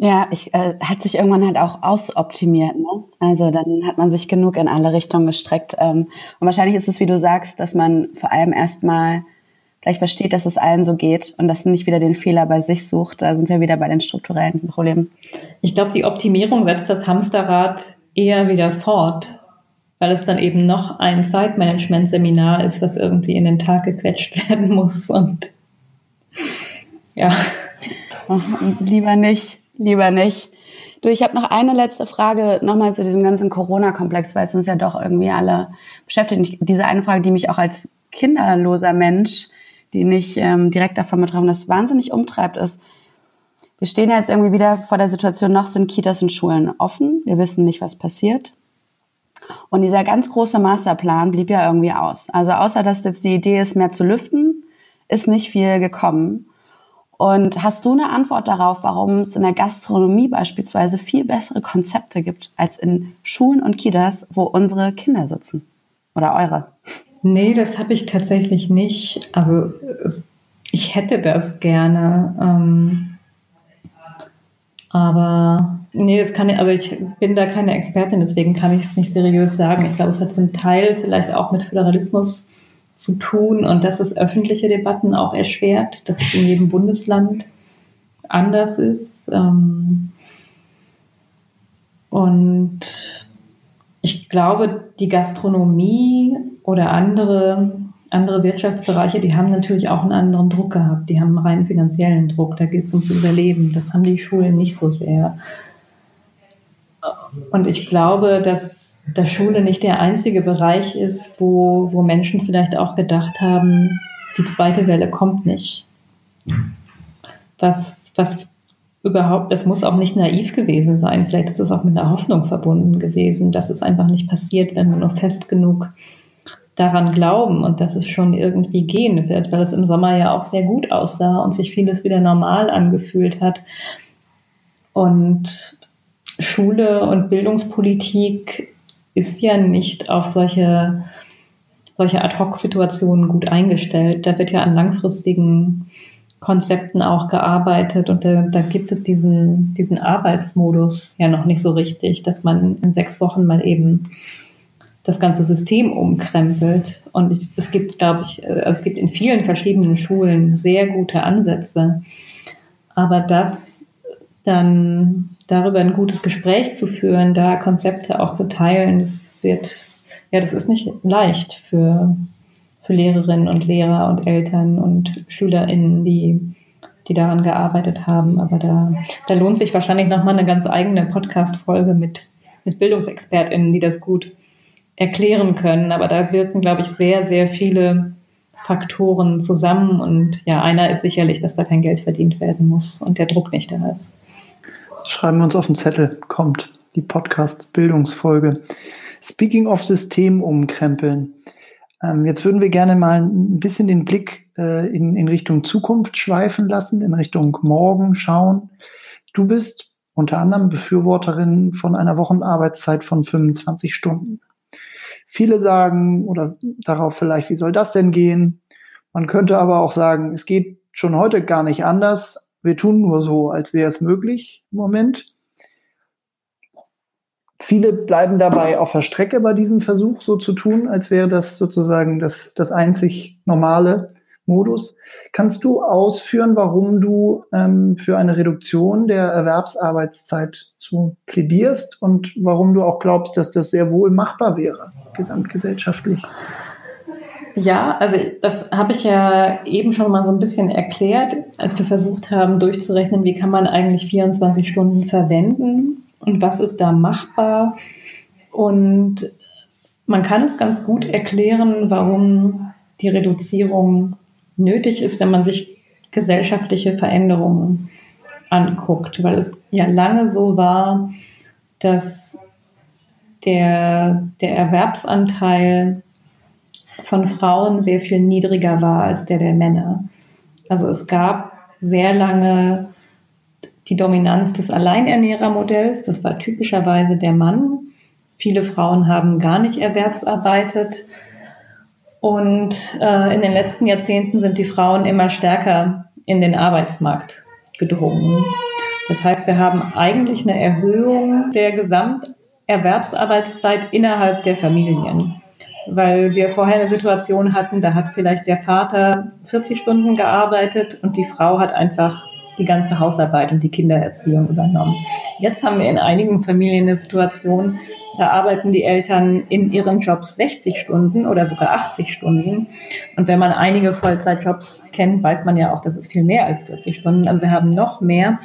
Ja, ich, äh, hat sich irgendwann halt auch ausoptimiert. Ne? Also dann hat man sich genug in alle Richtungen gestreckt. Ähm, und wahrscheinlich ist es, wie du sagst, dass man vor allem erstmal gleich versteht, dass es allen so geht und dass nicht wieder den Fehler bei sich sucht. Da sind wir wieder bei den strukturellen Problemen. Ich glaube, die Optimierung setzt das Hamsterrad eher wieder fort, weil es dann eben noch ein Zeitmanagement-Seminar ist, was irgendwie in den Tag gequetscht werden muss. Und ja. Oh, lieber nicht lieber nicht. Du, ich habe noch eine letzte Frage nochmal zu diesem ganzen Corona-Komplex, weil es uns ja doch irgendwie alle beschäftigt. Diese eine Frage, die mich auch als kinderloser Mensch, die nicht ähm, direkt davon betroffen das wahnsinnig umtreibt, ist, wir stehen jetzt irgendwie wieder vor der Situation, noch sind Kitas und Schulen offen. Wir wissen nicht, was passiert. Und dieser ganz große Masterplan blieb ja irgendwie aus. Also außer dass jetzt die Idee ist, mehr zu lüften, ist nicht viel gekommen. Und hast du eine Antwort darauf, warum es in der Gastronomie beispielsweise viel bessere Konzepte gibt als in Schulen und Kitas, wo unsere Kinder sitzen? Oder eure? Nee, das habe ich tatsächlich nicht. Also ich hätte das gerne. Ähm, aber nee, das kann ich, also ich bin da keine Expertin, deswegen kann ich es nicht seriös sagen. Ich glaube, es hat zum Teil vielleicht auch mit Föderalismus zu tun und dass es öffentliche Debatten auch erschwert, dass es in jedem Bundesland anders ist. Ähm, und ich glaube, die Gastronomie oder andere, andere Wirtschaftsbereiche, die haben natürlich auch einen anderen Druck gehabt. Die haben einen rein finanziellen Druck. Da geht es ums Überleben. Das haben die Schulen nicht so sehr. Und ich glaube, dass, dass Schule nicht der einzige Bereich ist, wo, wo Menschen vielleicht auch gedacht haben, die zweite Welle kommt nicht. Was, was überhaupt, das muss auch nicht naiv gewesen sein. Vielleicht ist es auch mit einer Hoffnung verbunden gewesen, dass es einfach nicht passiert, wenn wir nur fest genug daran glauben und dass es schon irgendwie gehen wird, weil es im Sommer ja auch sehr gut aussah und sich vieles wieder normal angefühlt hat. Und Schule und Bildungspolitik ist ja nicht auf solche, solche Ad-Hoc-Situationen gut eingestellt. Da wird ja an langfristigen Konzepten auch gearbeitet und da, da, gibt es diesen, diesen Arbeitsmodus ja noch nicht so richtig, dass man in sechs Wochen mal eben das ganze System umkrempelt. Und ich, es gibt, glaube ich, äh, es gibt in vielen verschiedenen Schulen sehr gute Ansätze. Aber das dann darüber ein gutes Gespräch zu führen, da Konzepte auch zu teilen, das wird, ja, das ist nicht leicht für, für Lehrerinnen und Lehrer und Eltern und SchülerInnen, die, die daran gearbeitet haben. Aber da, da lohnt sich wahrscheinlich nochmal eine ganz eigene Podcast-Folge mit, mit BildungsexpertInnen, die das gut erklären können. Aber da wirken, glaube ich, sehr, sehr viele Faktoren zusammen. Und ja, einer ist sicherlich, dass da kein Geld verdient werden muss und der Druck nicht da ist schreiben wir uns auf den Zettel, kommt die Podcast-Bildungsfolge. Speaking of System umkrempeln. Ähm, jetzt würden wir gerne mal ein bisschen den Blick äh, in, in Richtung Zukunft schweifen lassen, in Richtung Morgen schauen. Du bist unter anderem Befürworterin von einer Wochenarbeitszeit von 25 Stunden. Viele sagen oder darauf vielleicht, wie soll das denn gehen? Man könnte aber auch sagen, es geht schon heute gar nicht anders. Wir tun nur so, als wäre es möglich im Moment. Viele bleiben dabei auf der Strecke bei diesem Versuch, so zu tun, als wäre das sozusagen das, das einzig normale Modus. Kannst du ausführen, warum du ähm, für eine Reduktion der Erwerbsarbeitszeit so plädierst und warum du auch glaubst, dass das sehr wohl machbar wäre, gesamtgesellschaftlich? Ja, also das habe ich ja eben schon mal so ein bisschen erklärt, als wir versucht haben durchzurechnen, wie kann man eigentlich 24 Stunden verwenden und was ist da machbar. Und man kann es ganz gut erklären, warum die Reduzierung nötig ist, wenn man sich gesellschaftliche Veränderungen anguckt, weil es ja lange so war, dass der, der Erwerbsanteil von Frauen sehr viel niedriger war als der der Männer. Also es gab sehr lange die Dominanz des Alleinernährermodells. Das war typischerweise der Mann. Viele Frauen haben gar nicht erwerbsarbeitet. Und äh, in den letzten Jahrzehnten sind die Frauen immer stärker in den Arbeitsmarkt gedrungen. Das heißt, wir haben eigentlich eine Erhöhung der Gesamterwerbsarbeitszeit innerhalb der Familien. Weil wir vorher eine Situation hatten, da hat vielleicht der Vater 40 Stunden gearbeitet und die Frau hat einfach die ganze Hausarbeit und die Kindererziehung übernommen. Jetzt haben wir in einigen Familien eine Situation, da arbeiten die Eltern in ihren Jobs 60 Stunden oder sogar 80 Stunden. Und wenn man einige Vollzeitjobs kennt, weiß man ja auch, das ist viel mehr als 40 Stunden. Also wir haben noch mehr.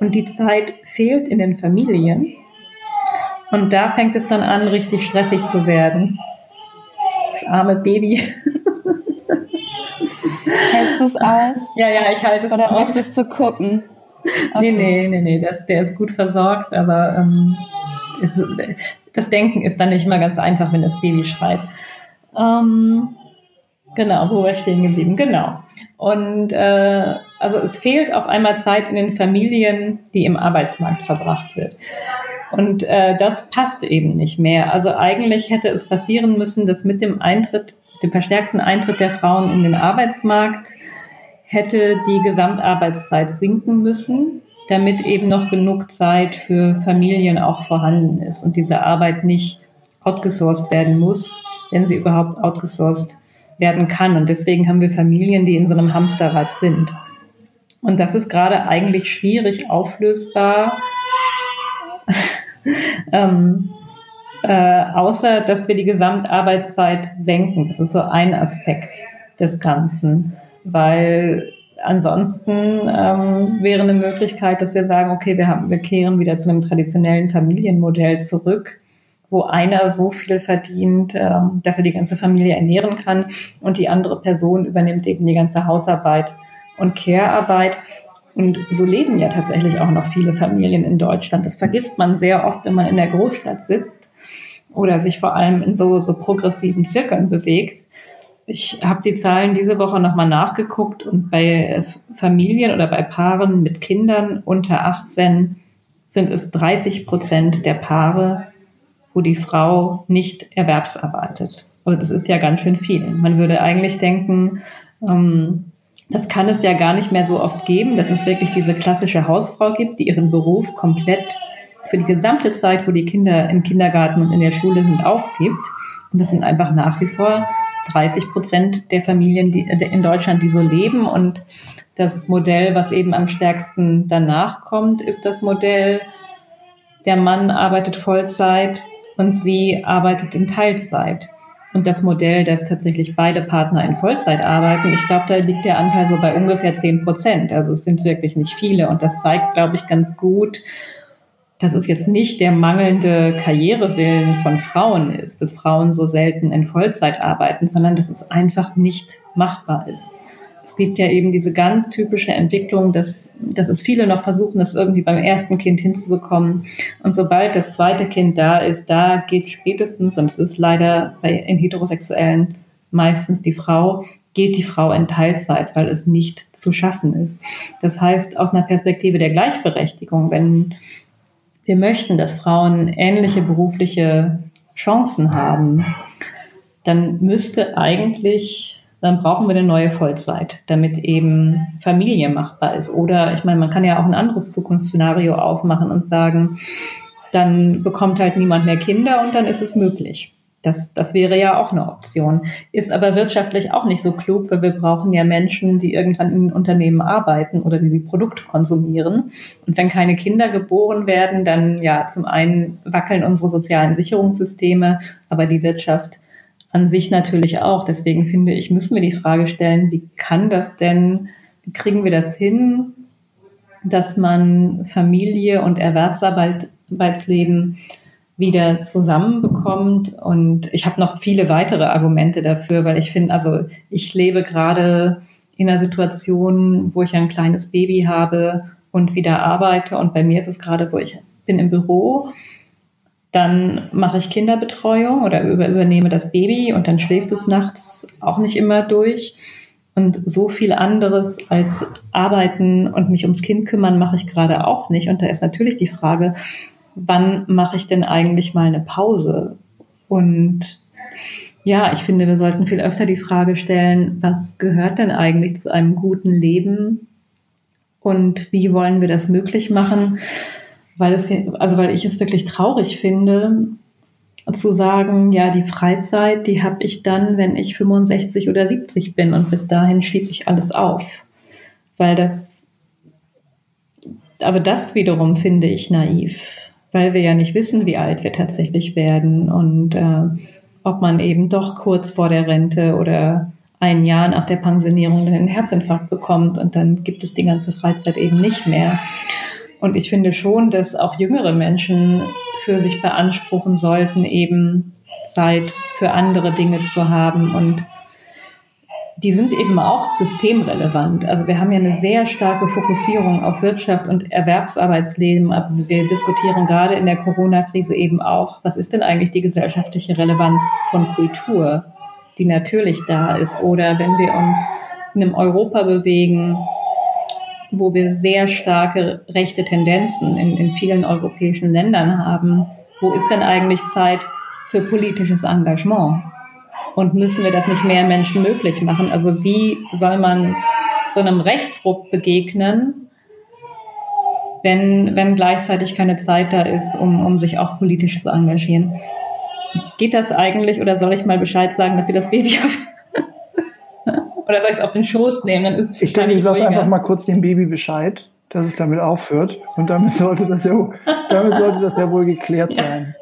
Und die Zeit fehlt in den Familien. Und da fängt es dann an, richtig stressig zu werden. Das arme Baby. Hältst du es aus? Ja, ja, ich halte es Oder aus. möchtest du gucken? Okay. Nee, nee, nee, nee, das, der ist gut versorgt, aber ähm, es, das Denken ist dann nicht immer ganz einfach, wenn das Baby schreit. Ähm, genau, wo wir stehen geblieben, genau. Und äh, also es fehlt auf einmal Zeit in den Familien, die im Arbeitsmarkt verbracht wird. Und äh, das passt eben nicht mehr. Also eigentlich hätte es passieren müssen, dass mit dem Eintritt dem verstärkten Eintritt der Frauen in den Arbeitsmarkt hätte die Gesamtarbeitszeit sinken müssen, damit eben noch genug Zeit für Familien auch vorhanden ist und diese Arbeit nicht outgesourced werden muss, wenn sie überhaupt outgesourced werden kann. Und deswegen haben wir Familien, die in so einem Hamsterrad sind. Und das ist gerade eigentlich schwierig auflösbar. *laughs* ähm, äh, außer dass wir die Gesamtarbeitszeit senken. Das ist so ein Aspekt des Ganzen, weil ansonsten ähm, wäre eine Möglichkeit, dass wir sagen, okay, wir, haben, wir kehren wieder zu einem traditionellen Familienmodell zurück, wo einer so viel verdient, ähm, dass er die ganze Familie ernähren kann und die andere Person übernimmt eben die ganze Hausarbeit und Care-Arbeit. Und so leben ja tatsächlich auch noch viele Familien in Deutschland. Das vergisst man sehr oft, wenn man in der Großstadt sitzt oder sich vor allem in so, so progressiven Zirkeln bewegt. Ich habe die Zahlen diese Woche nochmal nachgeguckt und bei Familien oder bei Paaren mit Kindern unter 18 sind es 30 Prozent der Paare, wo die Frau nicht erwerbsarbeitet. Und das ist ja ganz schön viel. Man würde eigentlich denken, ähm, das kann es ja gar nicht mehr so oft geben, dass es wirklich diese klassische Hausfrau gibt, die ihren Beruf komplett für die gesamte Zeit, wo die Kinder im Kindergarten und in der Schule sind, aufgibt. Und das sind einfach nach wie vor 30 Prozent der Familien die, in Deutschland, die so leben. Und das Modell, was eben am stärksten danach kommt, ist das Modell, der Mann arbeitet Vollzeit und sie arbeitet in Teilzeit. Und das Modell, dass tatsächlich beide Partner in Vollzeit arbeiten, ich glaube, da liegt der Anteil so bei ungefähr 10 Prozent. Also es sind wirklich nicht viele. Und das zeigt, glaube ich, ganz gut, dass es jetzt nicht der mangelnde Karrierewillen von Frauen ist, dass Frauen so selten in Vollzeit arbeiten, sondern dass es einfach nicht machbar ist. Es gibt ja eben diese ganz typische Entwicklung, dass, dass es viele noch versuchen, das irgendwie beim ersten Kind hinzubekommen. Und sobald das zweite Kind da ist, da geht spätestens, und es ist leider bei, in Heterosexuellen meistens die Frau, geht die Frau in Teilzeit, weil es nicht zu schaffen ist. Das heißt, aus einer Perspektive der Gleichberechtigung, wenn wir möchten, dass Frauen ähnliche berufliche Chancen haben, dann müsste eigentlich dann brauchen wir eine neue Vollzeit, damit eben Familie machbar ist. Oder ich meine, man kann ja auch ein anderes Zukunftsszenario aufmachen und sagen, dann bekommt halt niemand mehr Kinder und dann ist es möglich. Das, das wäre ja auch eine Option. Ist aber wirtschaftlich auch nicht so klug, weil wir brauchen ja Menschen, die irgendwann in Unternehmen arbeiten oder die die Produkte konsumieren. Und wenn keine Kinder geboren werden, dann ja, zum einen wackeln unsere sozialen Sicherungssysteme, aber die Wirtschaft an sich natürlich auch. Deswegen finde ich, müssen wir die Frage stellen, wie kann das denn, wie kriegen wir das hin, dass man Familie und Erwerbsarbeitsleben wieder zusammenbekommt. Und ich habe noch viele weitere Argumente dafür, weil ich finde, also ich lebe gerade in einer Situation, wo ich ein kleines Baby habe und wieder arbeite. Und bei mir ist es gerade so, ich bin im Büro dann mache ich Kinderbetreuung oder übernehme das Baby und dann schläft es nachts auch nicht immer durch. Und so viel anderes als arbeiten und mich ums Kind kümmern mache ich gerade auch nicht. Und da ist natürlich die Frage, wann mache ich denn eigentlich mal eine Pause? Und ja, ich finde, wir sollten viel öfter die Frage stellen, was gehört denn eigentlich zu einem guten Leben? und wie wollen wir das möglich machen? Weil es, also weil ich es wirklich traurig finde, zu sagen, ja, die Freizeit, die habe ich dann, wenn ich 65 oder 70 bin und bis dahin schiebe ich alles auf. Weil das, also das wiederum finde ich naiv, weil wir ja nicht wissen, wie alt wir tatsächlich werden und äh, ob man eben doch kurz vor der Rente oder ein Jahr nach der Pensionierung einen Herzinfarkt bekommt und dann gibt es die ganze Freizeit eben nicht mehr. Und ich finde schon, dass auch jüngere Menschen für sich beanspruchen sollten, eben Zeit für andere Dinge zu haben. Und die sind eben auch systemrelevant. Also wir haben ja eine sehr starke Fokussierung auf Wirtschaft und Erwerbsarbeitsleben. Aber wir diskutieren gerade in der Corona-Krise eben auch, was ist denn eigentlich die gesellschaftliche Relevanz von Kultur? die natürlich da ist. Oder wenn wir uns in einem Europa bewegen, wo wir sehr starke rechte Tendenzen in, in vielen europäischen Ländern haben, wo ist denn eigentlich Zeit für politisches Engagement? Und müssen wir das nicht mehr Menschen möglich machen? Also wie soll man so einem Rechtsruck begegnen, wenn, wenn gleichzeitig keine Zeit da ist, um, um sich auch politisch zu engagieren? Geht das eigentlich oder soll ich mal Bescheid sagen, dass sie das Baby *laughs* auf oder soll ich es auf den Schoß nehmen? Dann ist ich denke, ich sage einfach mal kurz dem Baby Bescheid, dass es damit aufhört. Und damit sollte das ja, damit sollte das ja wohl geklärt *laughs* ja. sein.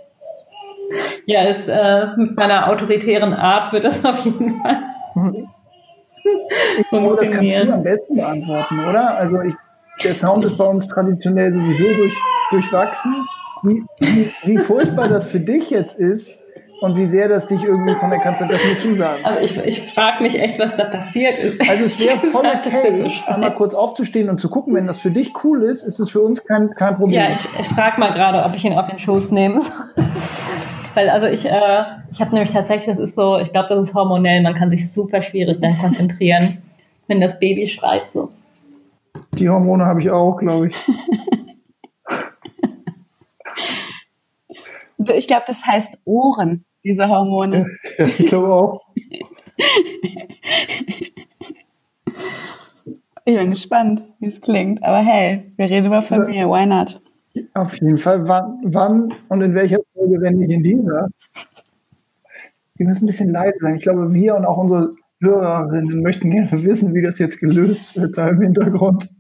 Ja, es, äh, mit meiner autoritären Art wird das auf jeden Fall. ich glaube, das kannst du am besten beantworten, oder? Also ich, der Sound ist bei uns traditionell sowieso durch, durchwachsen wie, wie, wie furchtbar das für dich jetzt ist und wie sehr das dich irgendwie von der kannst du das nicht zusagen. Also ich, ich frage mich echt, was da passiert ist. Also es wäre voll okay, einmal kurz aufzustehen und zu gucken, wenn das für dich cool ist, ist es für uns kein, kein Problem. Ja, ich, ich frage mal gerade, ob ich ihn auf den Schoß nehme. *laughs* Weil also ich, äh, ich habe nämlich tatsächlich, das ist so, ich glaube, das ist hormonell, man kann sich super schwierig dann konzentrieren, *laughs* wenn das Baby schreit so. Die Hormone habe ich auch, glaube ich. *laughs* Ich glaube, das heißt Ohren, diese Hormone. Ja, ich glaube auch. Ich bin gespannt, wie es klingt. Aber hey, wir reden über Familie, why not? Auf jeden Fall. Wann, wann und in welcher Folge, wenn nicht in dieser? Wir müssen ein bisschen leise sein. Ich glaube, wir und auch unsere Hörerinnen möchten gerne wissen, wie das jetzt gelöst wird da im Hintergrund.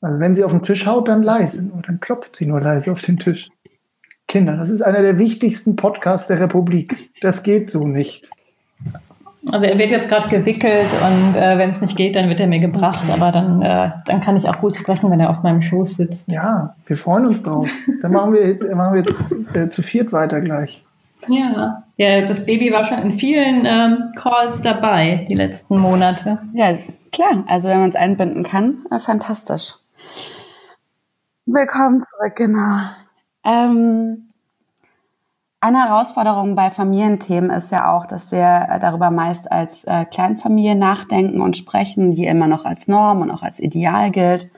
Also wenn sie auf den Tisch haut, dann leise. Dann klopft sie nur leise auf den Tisch. Kinder, das ist einer der wichtigsten Podcasts der Republik. Das geht so nicht. Also er wird jetzt gerade gewickelt und äh, wenn es nicht geht, dann wird er mir gebracht. Aber dann, äh, dann kann ich auch gut sprechen, wenn er auf meinem Schoß sitzt. Ja, wir freuen uns drauf. Dann machen wir, machen wir jetzt, äh, zu viert weiter gleich. Ja. ja, das Baby war schon in vielen ähm, Calls dabei die letzten Monate. Ja, klar. Also wenn man es einbinden kann, äh, fantastisch. Willkommen zurück, genau. Ähm, eine Herausforderung bei Familienthemen ist ja auch, dass wir äh, darüber meist als äh, Kleinfamilie nachdenken und sprechen, die immer noch als Norm und auch als Ideal gilt.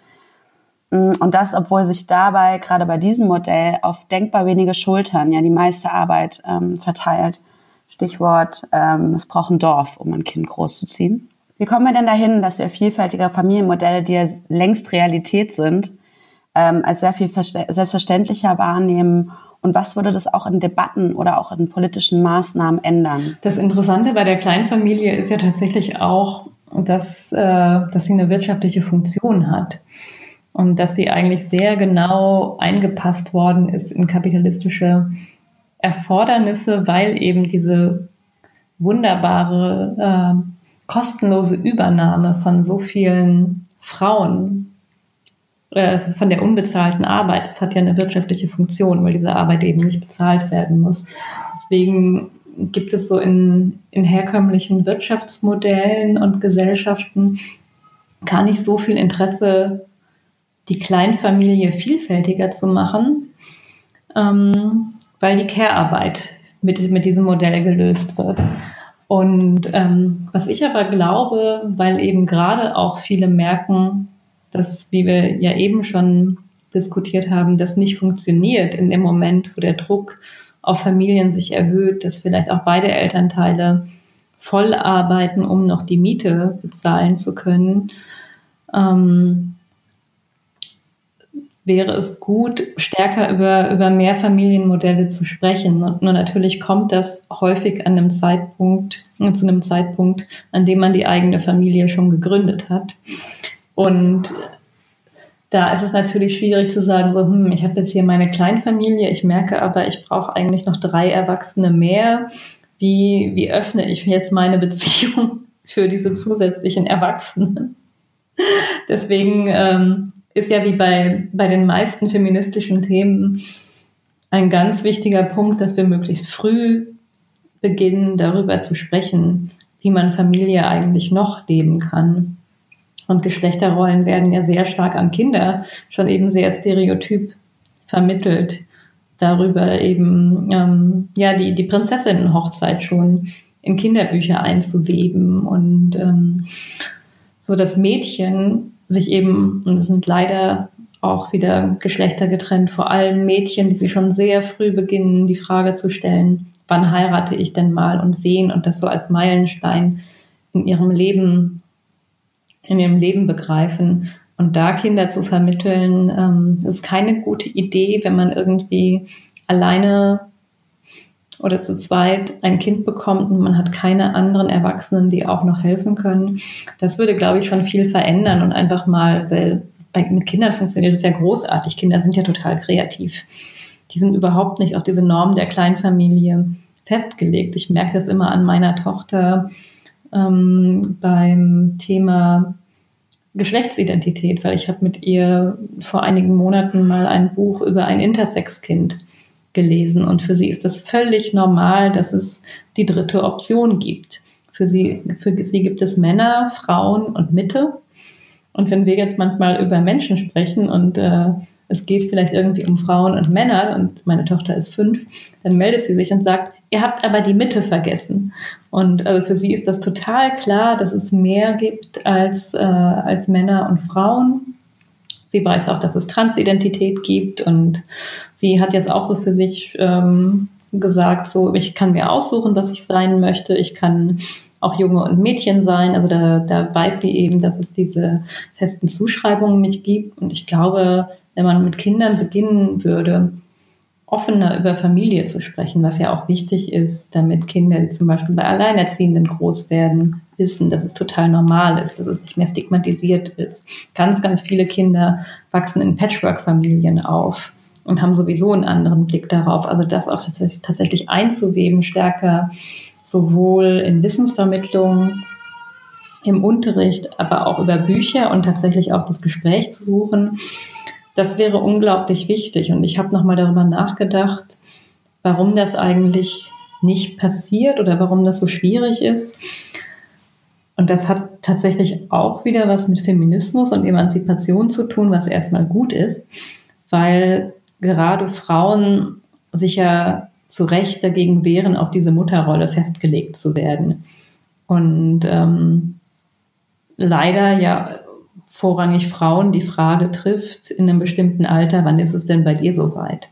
Mm, und das, obwohl sich dabei gerade bei diesem Modell auf denkbar wenige Schultern ja die meiste Arbeit ähm, verteilt. Stichwort, ähm, es braucht ein Dorf, um ein Kind großzuziehen. Wie kommen wir denn dahin, dass wir vielfältige Familienmodelle, die ja längst Realität sind, ähm, als sehr viel selbstverständlicher wahrnehmen? Und was würde das auch in Debatten oder auch in politischen Maßnahmen ändern? Das Interessante bei der Kleinfamilie ist ja tatsächlich auch, dass, äh, dass sie eine wirtschaftliche Funktion hat und dass sie eigentlich sehr genau eingepasst worden ist in kapitalistische Erfordernisse, weil eben diese wunderbare äh, kostenlose Übernahme von so vielen Frauen äh, von der unbezahlten Arbeit. Das hat ja eine wirtschaftliche Funktion, weil diese Arbeit eben nicht bezahlt werden muss. Deswegen gibt es so in, in herkömmlichen Wirtschaftsmodellen und Gesellschaften gar nicht so viel Interesse, die Kleinfamilie vielfältiger zu machen, ähm, weil die Care-Arbeit mit, mit diesem Modell gelöst wird. Und ähm, was ich aber glaube, weil eben gerade auch viele merken, dass, wie wir ja eben schon diskutiert haben, das nicht funktioniert in dem Moment, wo der Druck auf Familien sich erhöht, dass vielleicht auch beide Elternteile voll arbeiten, um noch die Miete bezahlen zu können. Ähm, wäre es gut, stärker über, über Mehrfamilienmodelle zu sprechen. Und nur natürlich kommt das häufig an einem Zeitpunkt, zu einem Zeitpunkt, an dem man die eigene Familie schon gegründet hat. Und da ist es natürlich schwierig zu sagen, so, hm, ich habe jetzt hier meine Kleinfamilie, ich merke aber, ich brauche eigentlich noch drei Erwachsene mehr. Wie, wie öffne ich jetzt meine Beziehung *laughs* für diese zusätzlichen Erwachsenen? *laughs* Deswegen ähm, ist ja wie bei, bei den meisten feministischen Themen ein ganz wichtiger Punkt, dass wir möglichst früh beginnen, darüber zu sprechen, wie man Familie eigentlich noch leben kann. Und Geschlechterrollen werden ja sehr stark an Kinder schon eben sehr stereotyp vermittelt. Darüber eben ähm, ja die, die Prinzessinnenhochzeit schon in Kinderbücher einzuweben und ähm, so das Mädchen sich eben, und es sind leider auch wieder Geschlechter getrennt, vor allem Mädchen, die sich schon sehr früh beginnen, die Frage zu stellen, wann heirate ich denn mal und wen und das so als Meilenstein in ihrem Leben in ihrem Leben begreifen. Und da Kinder zu vermitteln, ähm, ist keine gute Idee, wenn man irgendwie alleine oder zu zweit ein Kind bekommt und man hat keine anderen Erwachsenen, die auch noch helfen können. Das würde, glaube ich, schon viel verändern und einfach mal, weil mit Kindern funktioniert das ja großartig. Kinder sind ja total kreativ. Die sind überhaupt nicht auf diese Norm der Kleinfamilie festgelegt. Ich merke das immer an meiner Tochter ähm, beim Thema Geschlechtsidentität, weil ich habe mit ihr vor einigen Monaten mal ein Buch über ein Intersex-Kind gelesen und für sie ist das völlig normal, dass es die dritte Option gibt. Für sie, für sie gibt es Männer, Frauen und Mitte. Und wenn wir jetzt manchmal über Menschen sprechen und äh, es geht vielleicht irgendwie um Frauen und Männer und meine Tochter ist fünf, dann meldet sie sich und sagt, ihr habt aber die Mitte vergessen. Und also für sie ist das total klar, dass es mehr gibt als, äh, als Männer und Frauen. Sie weiß auch, dass es Transidentität gibt und sie hat jetzt auch so für sich ähm, gesagt, so ich kann mir aussuchen, was ich sein möchte. Ich kann auch Junge und Mädchen sein. Also da, da weiß sie eben, dass es diese festen Zuschreibungen nicht gibt. Und ich glaube, wenn man mit Kindern beginnen würde, offener über Familie zu sprechen, was ja auch wichtig ist, damit Kinder, die zum Beispiel bei Alleinerziehenden groß werden, wissen, dass es total normal ist, dass es nicht mehr stigmatisiert ist. Ganz, ganz viele Kinder wachsen in Patchwork-Familien auf und haben sowieso einen anderen Blick darauf. Also das auch tatsächlich, tatsächlich einzuweben, stärker sowohl in Wissensvermittlung, im Unterricht, aber auch über Bücher und tatsächlich auch das Gespräch zu suchen das wäre unglaublich wichtig. Und ich habe nochmal darüber nachgedacht, warum das eigentlich nicht passiert oder warum das so schwierig ist. Und das hat tatsächlich auch wieder was mit Feminismus und Emanzipation zu tun, was erstmal gut ist, weil gerade Frauen sich ja zu Recht dagegen wehren, auf diese Mutterrolle festgelegt zu werden. Und ähm, leider ja vorrangig Frauen die Frage trifft in einem bestimmten Alter, wann ist es denn bei dir soweit?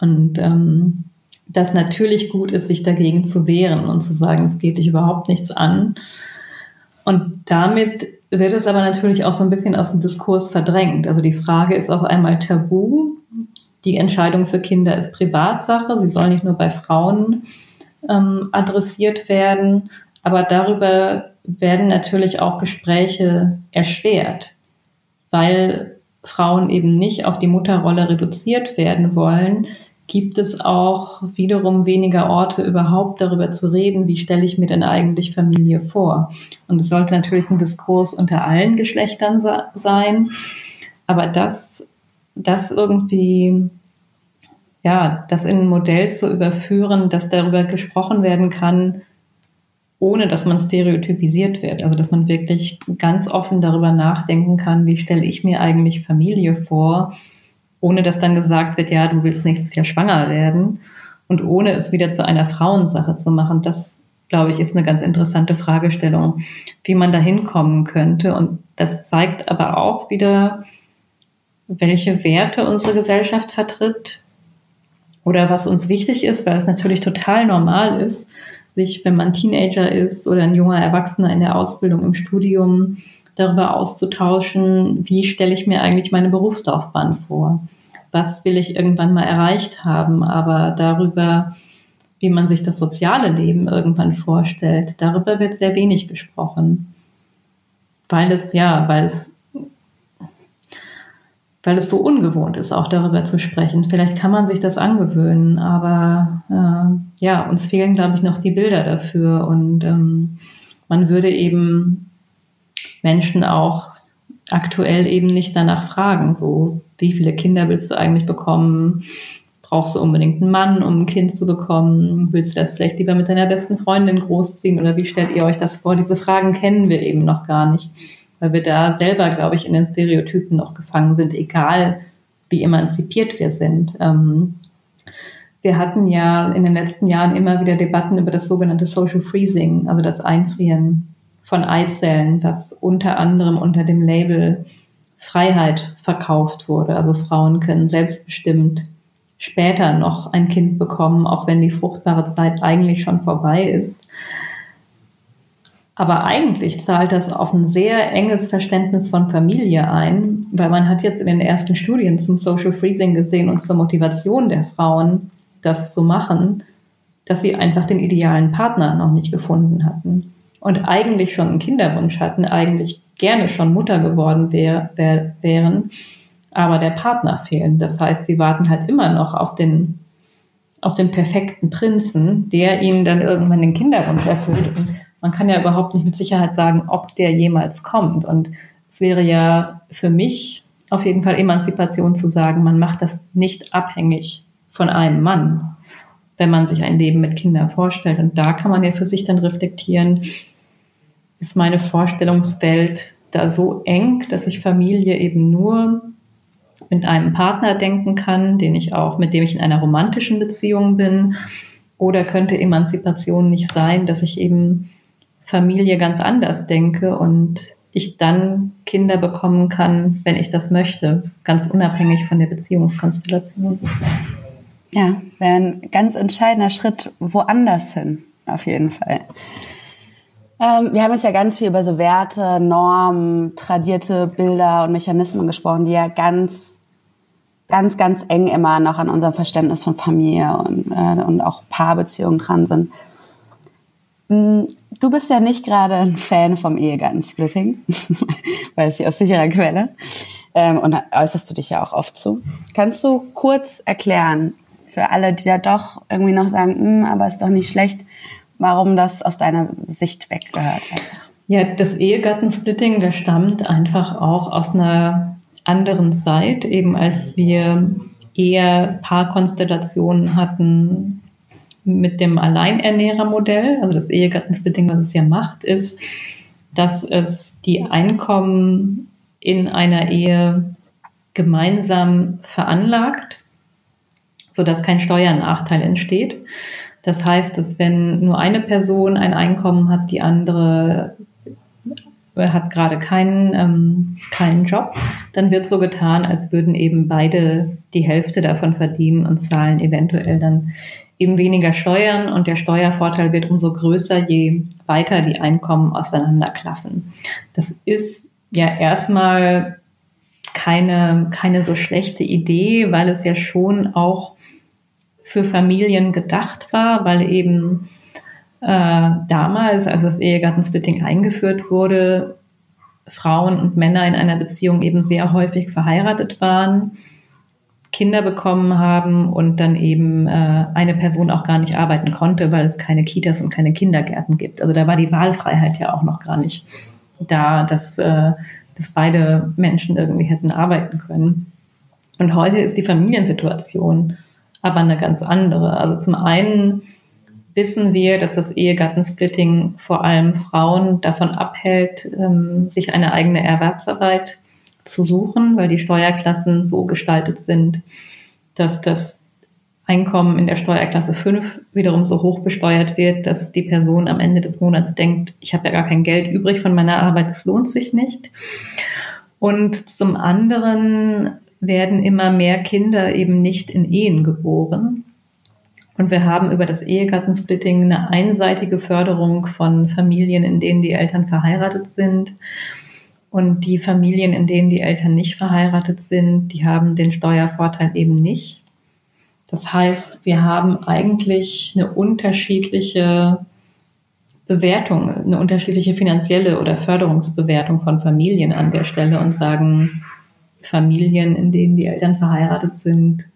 Und ähm, das natürlich gut ist, sich dagegen zu wehren und zu sagen, es geht dich überhaupt nichts an. Und damit wird es aber natürlich auch so ein bisschen aus dem Diskurs verdrängt. Also die Frage ist auf einmal tabu. Die Entscheidung für Kinder ist Privatsache. Sie soll nicht nur bei Frauen ähm, adressiert werden. Aber darüber werden natürlich auch Gespräche erschwert weil Frauen eben nicht auf die Mutterrolle reduziert werden wollen, gibt es auch wiederum weniger Orte überhaupt darüber zu reden, wie stelle ich mir denn eigentlich Familie vor. Und es sollte natürlich ein Diskurs unter allen Geschlechtern sein, aber das, das irgendwie, ja, das in ein Modell zu überführen, dass darüber gesprochen werden kann, ohne dass man stereotypisiert wird. Also dass man wirklich ganz offen darüber nachdenken kann, wie stelle ich mir eigentlich Familie vor, ohne dass dann gesagt wird, ja, du willst nächstes Jahr schwanger werden und ohne es wieder zu einer Frauensache zu machen. Das, glaube ich, ist eine ganz interessante Fragestellung, wie man da hinkommen könnte. Und das zeigt aber auch wieder, welche Werte unsere Gesellschaft vertritt oder was uns wichtig ist, weil es natürlich total normal ist, sich, wenn man Teenager ist oder ein junger Erwachsener in der Ausbildung, im Studium, darüber auszutauschen, wie stelle ich mir eigentlich meine Berufslaufbahn vor? Was will ich irgendwann mal erreicht haben? Aber darüber, wie man sich das soziale Leben irgendwann vorstellt, darüber wird sehr wenig gesprochen. Weil es, ja, weil es weil es so ungewohnt ist, auch darüber zu sprechen. Vielleicht kann man sich das angewöhnen, aber äh, ja, uns fehlen, glaube ich, noch die Bilder dafür und ähm, man würde eben Menschen auch aktuell eben nicht danach fragen, so wie viele Kinder willst du eigentlich bekommen? Brauchst du unbedingt einen Mann, um ein Kind zu bekommen? Willst du das vielleicht lieber mit deiner besten Freundin großziehen oder wie stellt ihr euch das vor? Diese Fragen kennen wir eben noch gar nicht weil wir da selber, glaube ich, in den Stereotypen noch gefangen sind, egal wie emanzipiert wir sind. Ähm, wir hatten ja in den letzten Jahren immer wieder Debatten über das sogenannte Social Freezing, also das Einfrieren von Eizellen, was unter anderem unter dem Label Freiheit verkauft wurde. Also Frauen können selbstbestimmt später noch ein Kind bekommen, auch wenn die fruchtbare Zeit eigentlich schon vorbei ist. Aber eigentlich zahlt das auf ein sehr enges Verständnis von Familie ein, weil man hat jetzt in den ersten Studien zum Social Freezing gesehen und zur Motivation der Frauen, das zu machen, dass sie einfach den idealen Partner noch nicht gefunden hatten und eigentlich schon einen Kinderwunsch hatten, eigentlich gerne schon Mutter geworden wär, wär, wären, aber der Partner fehlt. Das heißt, sie warten halt immer noch auf den, auf den perfekten Prinzen, der ihnen dann irgendwann den Kinderwunsch erfüllt. Und man kann ja überhaupt nicht mit Sicherheit sagen, ob der jemals kommt. Und es wäre ja für mich auf jeden Fall Emanzipation zu sagen, man macht das nicht abhängig von einem Mann, wenn man sich ein Leben mit Kindern vorstellt. Und da kann man ja für sich dann reflektieren, ist meine Vorstellungswelt da so eng, dass ich Familie eben nur mit einem Partner denken kann, den ich auch, mit dem ich in einer romantischen Beziehung bin? Oder könnte Emanzipation nicht sein, dass ich eben Familie ganz anders denke und ich dann Kinder bekommen kann, wenn ich das möchte, ganz unabhängig von der Beziehungskonstellation. Ja, wäre ein ganz entscheidender Schritt woanders hin, auf jeden Fall. Ähm, wir haben jetzt ja ganz viel über so Werte, Normen, tradierte Bilder und Mechanismen gesprochen, die ja ganz, ganz, ganz eng immer noch an unserem Verständnis von Familie und, äh, und auch Paarbeziehungen dran sind. Hm, du bist ja nicht gerade ein Fan vom Ehegattensplitting, *laughs* weiß ich aus sicherer Quelle. Ähm, und da äußerst du dich ja auch oft zu. Kannst du kurz erklären, für alle, die da doch irgendwie noch sagen, hm, aber ist doch nicht schlecht, warum das aus deiner Sicht weggehört? Ja, das Ehegattensplitting, das stammt einfach auch aus einer anderen Zeit, eben als wir eher Paarkonstellationen hatten, mit dem Alleinernährermodell, also das Ehegattensplitting, was es ja macht, ist, dass es die Einkommen in einer Ehe gemeinsam veranlagt, sodass kein Steuernachteil entsteht. Das heißt, dass wenn nur eine Person ein Einkommen hat, die andere hat gerade keinen, ähm, keinen Job, dann wird so getan, als würden eben beide die Hälfte davon verdienen und zahlen eventuell dann eben weniger Steuern und der Steuervorteil wird umso größer, je weiter die Einkommen auseinanderklaffen. Das ist ja erstmal keine, keine so schlechte Idee, weil es ja schon auch für Familien gedacht war, weil eben äh, damals, als das Ehegattensplitting eingeführt wurde, Frauen und Männer in einer Beziehung eben sehr häufig verheiratet waren Kinder bekommen haben und dann eben äh, eine Person auch gar nicht arbeiten konnte, weil es keine Kitas und keine Kindergärten gibt. Also da war die Wahlfreiheit ja auch noch gar nicht da, dass, äh, dass beide Menschen irgendwie hätten arbeiten können. Und heute ist die Familiensituation aber eine ganz andere. Also zum einen wissen wir, dass das Ehegattensplitting vor allem Frauen davon abhält, ähm, sich eine eigene Erwerbsarbeit zu suchen, weil die Steuerklassen so gestaltet sind, dass das Einkommen in der Steuerklasse 5 wiederum so hoch besteuert wird, dass die Person am Ende des Monats denkt, ich habe ja gar kein Geld übrig von meiner Arbeit, es lohnt sich nicht. Und zum anderen werden immer mehr Kinder eben nicht in Ehen geboren. Und wir haben über das Ehegattensplitting eine einseitige Förderung von Familien, in denen die Eltern verheiratet sind Und die Familien, in denen die Eltern nicht verheiratet sind, die haben den Steuervorteil eben nicht. Das heißt, wir haben eigentlich eine unterschiedliche Bewertung, eine unterschiedliche finanzielle oder Förderungsbewertung von Familien an der Stelle und sagen, Familien, in denen die Eltern verheiratet sind,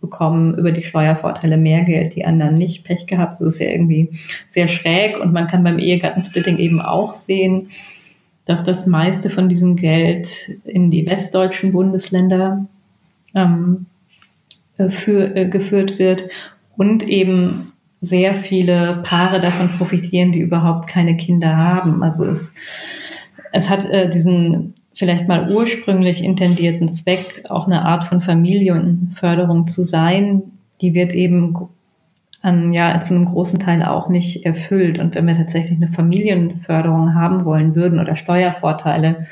bekommen über die Steuervorteile mehr Geld, die anderen nicht. Pech gehabt, das ist ja irgendwie sehr schräg und man kann beim Ehegattensplitting eben auch sehen, dass das meiste von diesem Geld in die westdeutschen Bundesländer ähm, für, äh, geführt wird und eben sehr viele Paare davon profitieren, die überhaupt keine Kinder haben. Also es, es hat äh, diesen vielleicht mal ursprünglich intendierten Zweck, auch eine Art von Familienförderung zu sein, die wird eben an, ja, zu einem großen Teil auch nicht erfüllt. Und wenn wir tatsächlich eine Familienförderung haben wollen würden oder Steuervorteile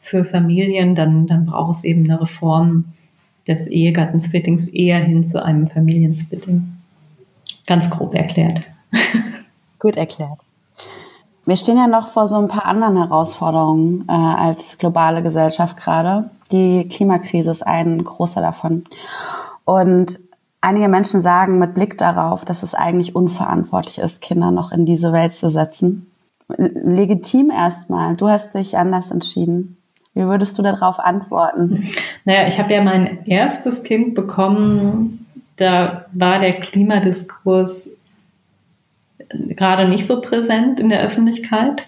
für Familien, dann, dann braucht es eben eine Reform des Ehegattensplittings eher hin zu einem Familiensplitting. Ganz grob erklärt. *laughs* Gut erklärt. Wir stehen ja noch vor so ein paar anderen Herausforderungen äh, als globale Gesellschaft gerade. Die Klimakrise ist ein großer davon. Und einige Menschen sagen mit Blick darauf, dass es eigentlich unverantwortlich ist, Kinder noch in diese Welt zu setzen. Legitim erstmal. Du hast dich anders entschieden. Wie würdest du darauf antworten? Naja, ich habe ja mein erstes Kind bekommen. Da war der Klimadiskurs gerade nicht so präsent in der Öffentlichkeit,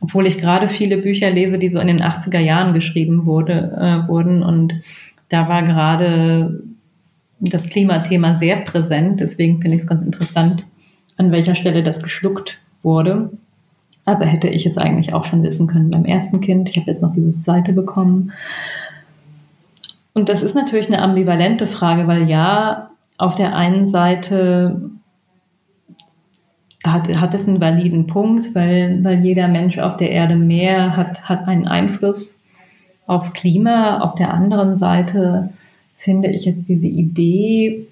obwohl ich gerade viele Bücher lese, die so in den 80er Jahren geschrieben wurde, äh, wurden. Und da war gerade das Klimathema sehr präsent. Deswegen finde ich es ganz interessant, an welcher Stelle das geschluckt wurde. Also hätte ich es eigentlich auch schon wissen können beim ersten Kind. Ich habe jetzt noch dieses zweite bekommen. Und das ist natürlich eine ambivalente Frage, weil ja, auf der einen Seite hat, hat es einen validen Punkt, weil, weil jeder Mensch auf der Erde mehr hat, hat einen Einfluss aufs Klima. Auf der anderen Seite finde ich jetzt diese Idee,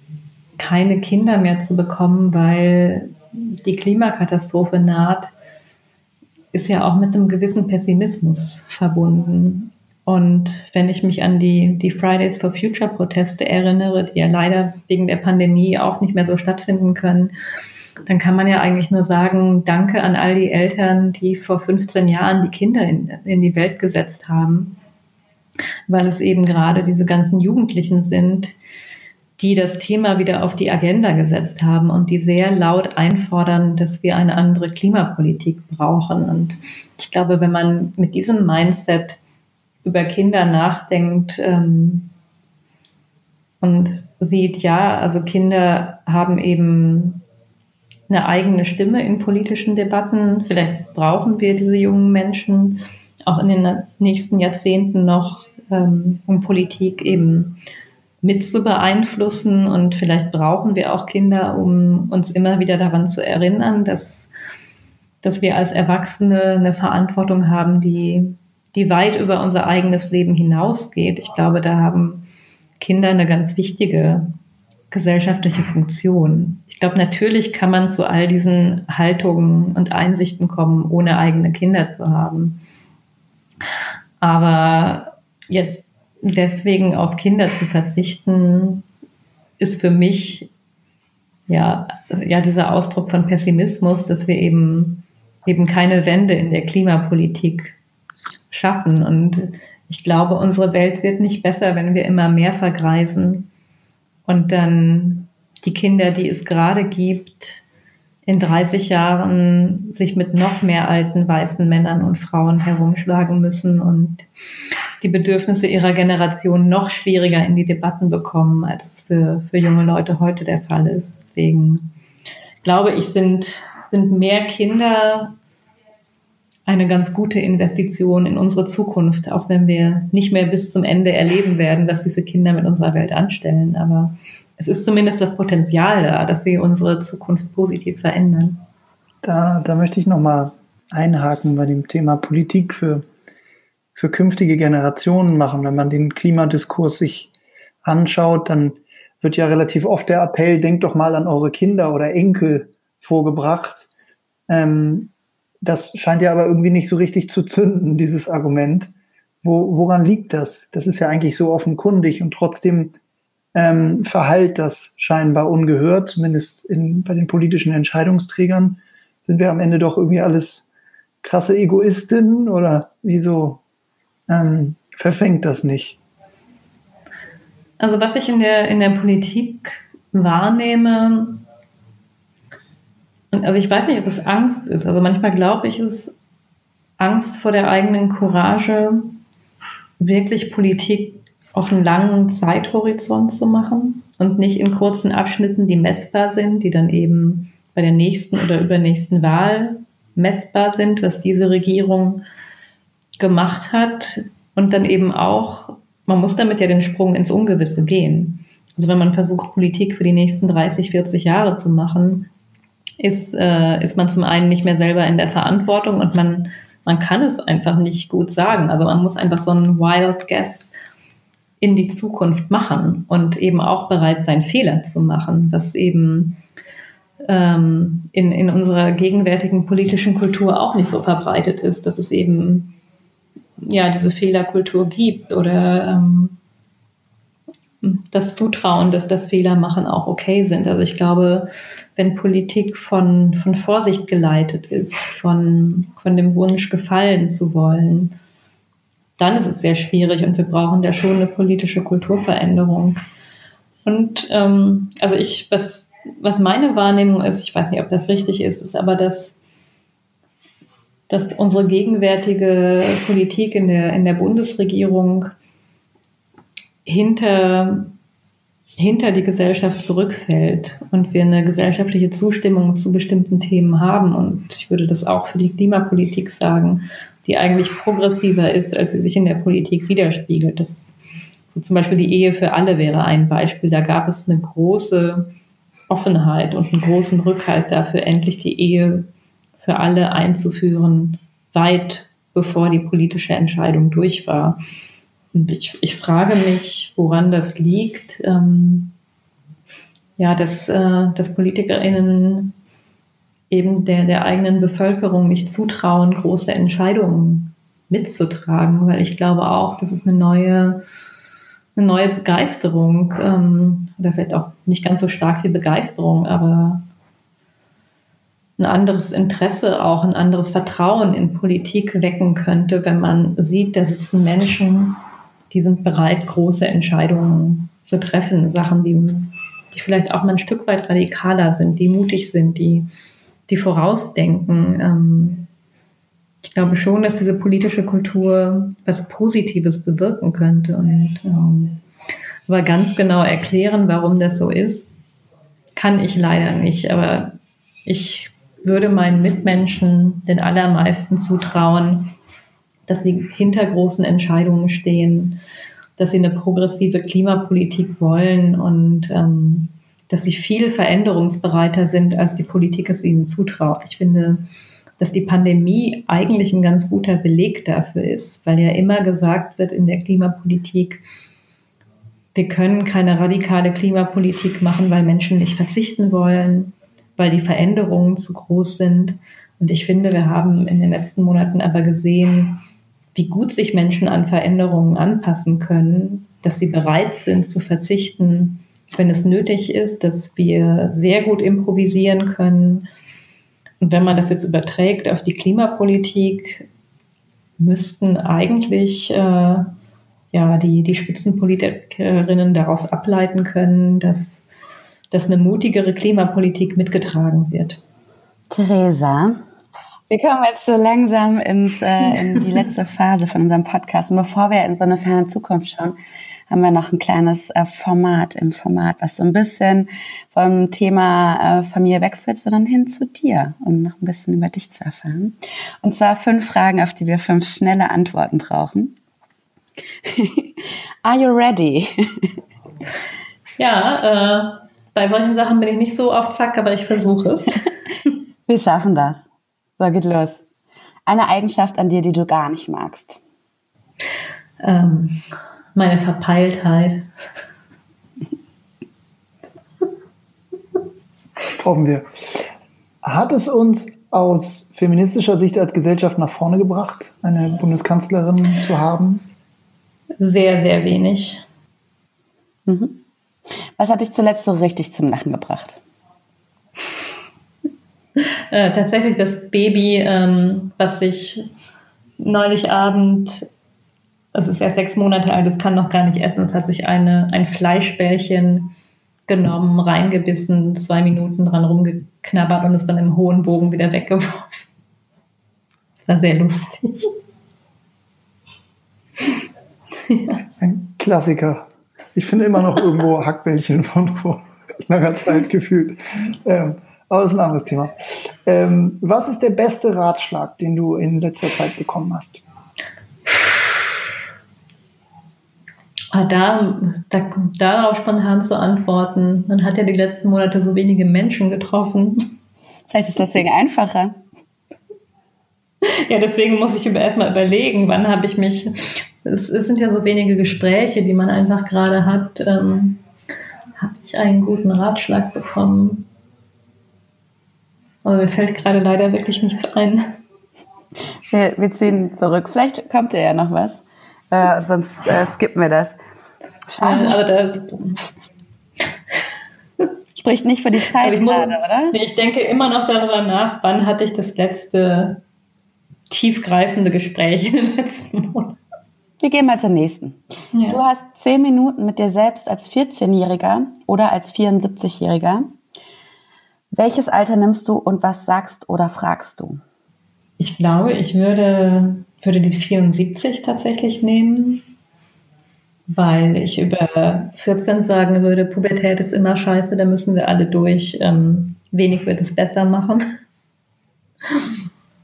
keine Kinder mehr zu bekommen, weil die Klimakatastrophe naht, ist ja auch mit einem gewissen Pessimismus verbunden. Und wenn ich mich an die, die Fridays for Future Proteste erinnere, die ja leider wegen der Pandemie auch nicht mehr so stattfinden können, dann kann man ja eigentlich nur sagen, danke an all die Eltern, die vor 15 Jahren die Kinder in, in die Welt gesetzt haben, weil es eben gerade diese ganzen Jugendlichen sind, die das Thema wieder auf die Agenda gesetzt haben und die sehr laut einfordern, dass wir eine andere Klimapolitik brauchen. Und ich glaube, wenn man mit diesem Mindset über Kinder nachdenkt ähm, und sieht, ja, also Kinder haben eben eine eigene Stimme in politischen Debatten. Vielleicht brauchen wir diese jungen Menschen auch in den nächsten Jahrzehnten noch, ähm, um Politik eben mit zu beeinflussen. Und vielleicht brauchen wir auch Kinder, um uns immer wieder daran zu erinnern, dass, dass wir als Erwachsene eine Verantwortung haben, die, die weit über unser eigenes Leben hinausgeht. Ich glaube, da haben Kinder eine ganz wichtige gesellschaftliche Funktion. Ich glaube, natürlich kann man zu all diesen Haltungen und Einsichten kommen, ohne eigene Kinder zu haben. Aber jetzt deswegen auf Kinder zu verzichten, ist für mich ja, ja dieser Ausdruck von Pessimismus, dass wir eben, eben keine Wende in der Klimapolitik schaffen. Und ich glaube, unsere Welt wird nicht besser, wenn wir immer mehr vergreisen und dann die Kinder, die es gerade gibt, in 30 Jahren sich mit noch mehr alten weißen Männern und Frauen herumschlagen müssen und die Bedürfnisse ihrer Generation noch schwieriger in die Debatten bekommen, als es für, für junge Leute heute der Fall ist. Deswegen glaube ich, sind, sind mehr Kinder eine ganz gute Investition in unsere Zukunft, auch wenn wir nicht mehr bis zum Ende erleben werden, was diese Kinder mit unserer Welt anstellen. Aber es ist zumindest das Potenzial da, dass sie unsere Zukunft positiv verändern. Da, da möchte ich nochmal einhaken bei dem Thema Politik für, für künftige Generationen machen. Wenn man den Klimadiskurs sich anschaut, dann wird ja relativ oft der Appell, denkt doch mal an eure Kinder oder Enkel vorgebracht. Ähm, das scheint ja aber irgendwie nicht so richtig zu zünden, dieses Argument. Wo, woran liegt das? Das ist ja eigentlich so offenkundig und trotzdem ähm, verhallt das scheinbar ungehört, zumindest in, bei den politischen Entscheidungsträgern. Sind wir am Ende doch irgendwie alles krasse Egoistinnen oder wieso ähm, verfängt das nicht? Also was ich in der, in der Politik wahrnehme, also ich weiß nicht, ob es Angst ist. Also manchmal glaube ich, es ist Angst vor der eigenen Courage, wirklich Politik auf einen langen Zeithorizont zu machen und nicht in kurzen Abschnitten, die messbar sind, die dann eben bei der nächsten oder übernächsten Wahl messbar sind, was diese Regierung gemacht hat. Und dann eben auch, man muss damit ja den Sprung ins Ungewisse gehen. Also wenn man versucht, Politik für die nächsten 30, 40 Jahre zu machen, ist, äh, ist man zum einen nicht mehr selber in der Verantwortung und man, man kann es einfach nicht gut sagen. Also man muss einfach so einen Wild Guess in die Zukunft machen und eben auch bereit sein, Fehler zu machen, was eben ähm, in, in unserer gegenwärtigen politischen Kultur auch nicht so verbreitet ist, dass es eben ja diese Fehlerkultur gibt oder ähm, das Zutrauen, dass das Fehler machen auch okay sind. Also ich glaube, wenn Politik von, von Vorsicht geleitet ist, von, von dem Wunsch gefallen zu wollen, dann ist es sehr schwierig und wir brauchen da schon eine politische Kulturveränderung. Und ähm, also ich, was, was meine Wahrnehmung ist, ich weiß nicht, ob das richtig ist, ist aber, dass, dass unsere gegenwärtige Politik in der, in der Bundesregierung hinter, hinter die Gesellschaft zurückfällt und wir eine gesellschaftliche Zustimmung zu bestimmten Themen haben. Und ich würde das auch für die Klimapolitik sagen, die eigentlich progressiver ist, als sie sich in der Politik widerspiegelt. Das, so zum Beispiel die Ehe für alle wäre ein Beispiel. Da gab es eine große Offenheit und einen großen Rückhalt dafür, endlich die Ehe für alle einzuführen, weit bevor die politische Entscheidung durch war. Und ich, ich frage mich, woran das liegt. Ähm, ja, dass, äh, dass PolitikerInnen eben der, der eigenen Bevölkerung nicht zutrauen, große Entscheidungen mitzutragen, weil ich glaube auch, dass es eine neue, eine neue Begeisterung ähm, oder vielleicht auch nicht ganz so stark wie Begeisterung, aber ein anderes Interesse, auch ein anderes Vertrauen in Politik wecken könnte, wenn man sieht, da sitzen Menschen, die sind bereit, große Entscheidungen zu treffen, Sachen, die, die vielleicht auch mal ein Stück weit radikaler sind, die mutig sind, die, die vorausdenken. Ähm, ich glaube schon, dass diese politische Kultur was Positives bewirken könnte. Und ähm, aber ganz genau erklären, warum das so ist, kann ich leider nicht. Aber ich würde meinen Mitmenschen den allermeisten zutrauen, dass sie hinter großen Entscheidungen stehen, dass sie eine progressive Klimapolitik wollen und ähm, dass sie viel veränderungsbereiter sind, als die Politik es ihnen zutraut. Ich finde, dass die Pandemie eigentlich ein ganz guter Beleg dafür ist, weil ja immer gesagt wird in der Klimapolitik, wir können keine radikale Klimapolitik machen, weil Menschen nicht verzichten wollen, weil die Veränderungen zu groß sind. Und ich finde, wir haben in den letzten Monaten aber gesehen, wie gut sich Menschen an Veränderungen anpassen können, dass sie bereit sind zu verzichten, wenn es nötig ist, dass wir sehr gut improvisieren können. Und wenn man das jetzt überträgt auf die Klimapolitik, müssten eigentlich äh, ja, die, die Spitzenpolitikerinnen daraus ableiten können, dass, dass eine mutigere Klimapolitik mitgetragen wird. Theresa, wir kommen jetzt so langsam ins, äh, in die letzte *laughs* Phase von unserem Podcast. Und bevor wir in so eine ferne Zukunft schauen, haben wir noch ein kleines äh, Format im Format, was so ein bisschen vom Thema äh, Familie wegführt, sondern hin zu dir, um noch ein bisschen über dich zu erfahren. Und zwar fünf Fragen, auf die wir fünf schnelle Antworten brauchen. *laughs* Are you ready? *laughs* ja, äh, bei solchen Sachen bin ich nicht so auf Zack, aber ich versuche es. *laughs* wir schaffen das. So, geht los. Eine Eigenschaft an dir, die du gar nicht magst. Ähm, meine Verpeiltheit. Hoffen wir. Hat es uns aus feministischer Sicht als Gesellschaft nach vorne gebracht, eine Bundeskanzlerin zu haben? Sehr, sehr wenig. Mhm. Was hat dich zuletzt so richtig zum Lachen gebracht? Äh, tatsächlich das Baby, ähm, was sich neulich Abend, es ist erst sechs Monate alt, es kann noch gar nicht essen, es hat sich eine, ein Fleischbällchen genommen, reingebissen, zwei Minuten dran rumgeknabbert und es dann im hohen Bogen wieder weggeworfen. Das war sehr lustig. ja. *laughs* Ein Klassiker. Ich finde immer noch irgendwo *laughs* Hackbällchen von vor langer Zeit gefühlt. Ähm, aber das ist ein anderes Thema. Ähm, was ist der beste Ratschlag, den du in letzter Zeit bekommen hast? Ah, da, da, darauf spontan zu antworten. Man hat ja die letzten Monate so wenige Menschen getroffen. Vielleicht ist das deswegen einfacher. Ja, deswegen muss ich erstmal überlegen, wann habe ich mich. Es, es, sind ja so wenige Gespräche, die man einfach gerade hat. Ähm, habe ich einen guten Ratschlag bekommen? Aber mir fällt gerade leider wirklich nichts ein. Wir, wir ziehen zurück. Vielleicht kommt ja noch was. Äh, sonst äh, skippen wir das. Schade. Da, Spricht nicht für die Zeit gerade, oder? Nee, ich denke immer noch darüber nach, wann hatte ich das letzte tiefgreifende Gespräch in den letzten Monaten. Wir gehen mal zur nächsten. Ja. Du hast zehn Minuten mit dir selbst als 14-Jähriger oder als 74-Jähriger. Welches Alter nimmst du und was sagst oder fragst du? Ich glaube, ich würde, würde die 74 tatsächlich nehmen, weil ich über 14 sagen würde, Pubertät ist immer scheiße, da müssen wir alle durch. Ähm, wenig wird es besser machen.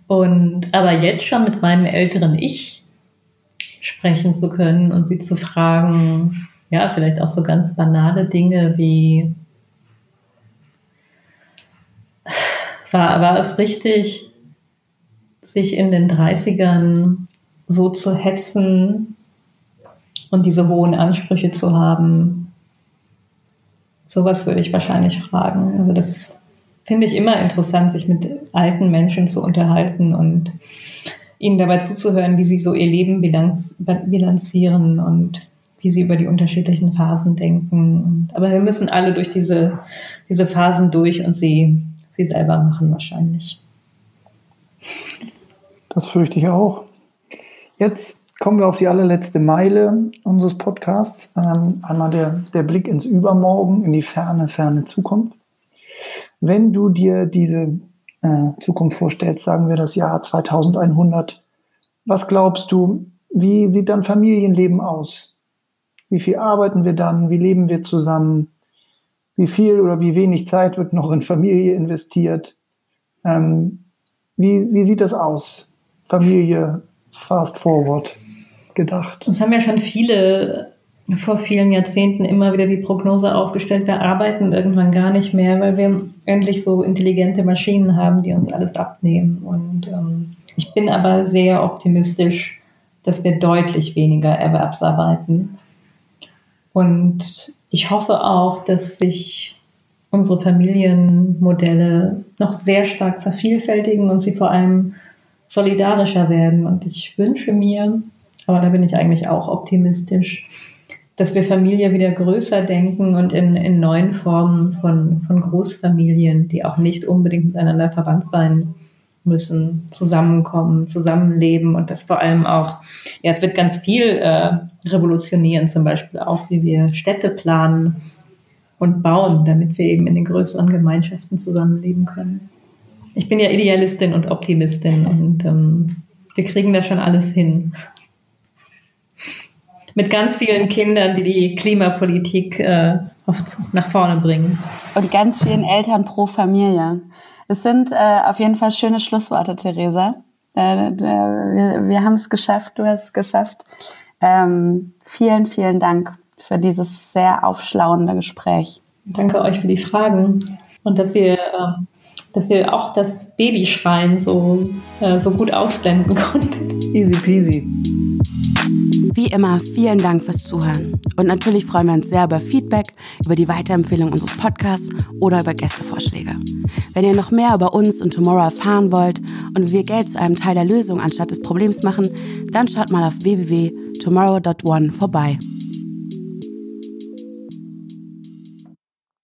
Und aber jetzt schon mit meinem älteren Ich sprechen zu können und sie zu fragen, ja, vielleicht auch so ganz banale Dinge wie, war, war es richtig, sich in den 30ern so zu hetzen und diese hohen Ansprüche zu haben? Sowas würde ich wahrscheinlich fragen. Also das finde ich immer interessant, sich mit alten Menschen zu unterhalten und ihnen dabei zuzuhören, wie sie so ihr Leben bilanz, bilanzieren und wie sie über die unterschiedlichen Phasen denken. aber wir müssen alle durch diese, diese Phasen durch und sie sie selber machen wahrscheinlich. Das fürchte ich auch. Jetzt kommen wir auf die allerletzte Meile unseres Podcasts. Ähm, einmal der, der Blick ins Übermorgen, in die ferne, ferne Zukunft. Wenn du dir diese äh, Zukunft vorstellst, sagen wir das Jahr 2100, was glaubst du, wie sieht dann Familienleben aus? Wie viel arbeiten wir dann? Wie leben wir zusammen? wie viel oder wie wenig Zeit wird noch in Familie investiert. Ähm, wie, wie sieht das aus? Familie fast forward gedacht. Das haben ja schon viele vor vielen Jahrzehnten immer wieder die Prognose aufgestellt, wir arbeiten irgendwann gar nicht mehr, weil wir endlich so intelligente Maschinen haben, die uns alles abnehmen. Und ähm, ich bin aber sehr optimistisch, dass wir deutlich weniger Erwerbsarbeiten. Und ich hoffe auch, dass sich unsere Familienmodelle noch sehr stark vervielfältigen und sie vor allem solidarischer werden. Und ich wünsche mir, aber da bin ich eigentlich auch optimistisch, dass wir Familie wieder größer denken und in, in neuen Formen von, von Großfamilien, die auch nicht unbedingt miteinander verwandt sein müssen, zusammenkommen, zusammenleben und das vor allem auch, ja, es wird ganz viel äh, revolutionieren, zum Beispiel auch, wie wir Städte planen und bauen, damit wir eben in den größeren Gemeinschaften zusammenleben können. Ich bin ja Idealistin und Optimistin und ähm, wir kriegen da schon alles hin. Mit ganz vielen Kindern, die die Klimapolitik äh, oft nach vorne bringen. Und ganz vielen Eltern pro Familie. Es sind äh, auf jeden Fall schöne Schlussworte, Theresa. Äh, wir wir haben es geschafft, du hast es geschafft. Ähm, vielen, vielen Dank für dieses sehr aufschlauende Gespräch. Danke euch für die Fragen und dass ihr, äh, dass ihr auch das Babyschreien so, äh, so gut ausblenden *laughs* konntet. Easy peasy. Wie immer, vielen Dank fürs Zuhören. Und natürlich freuen wir uns sehr über Feedback, über die Weiterempfehlung unseres Podcasts oder über Gästevorschläge. Wenn ihr noch mehr über uns und Tomorrow erfahren wollt und wie wir Geld zu einem Teil der Lösung anstatt des Problems machen, dann schaut mal auf www.tomorrow.one vorbei.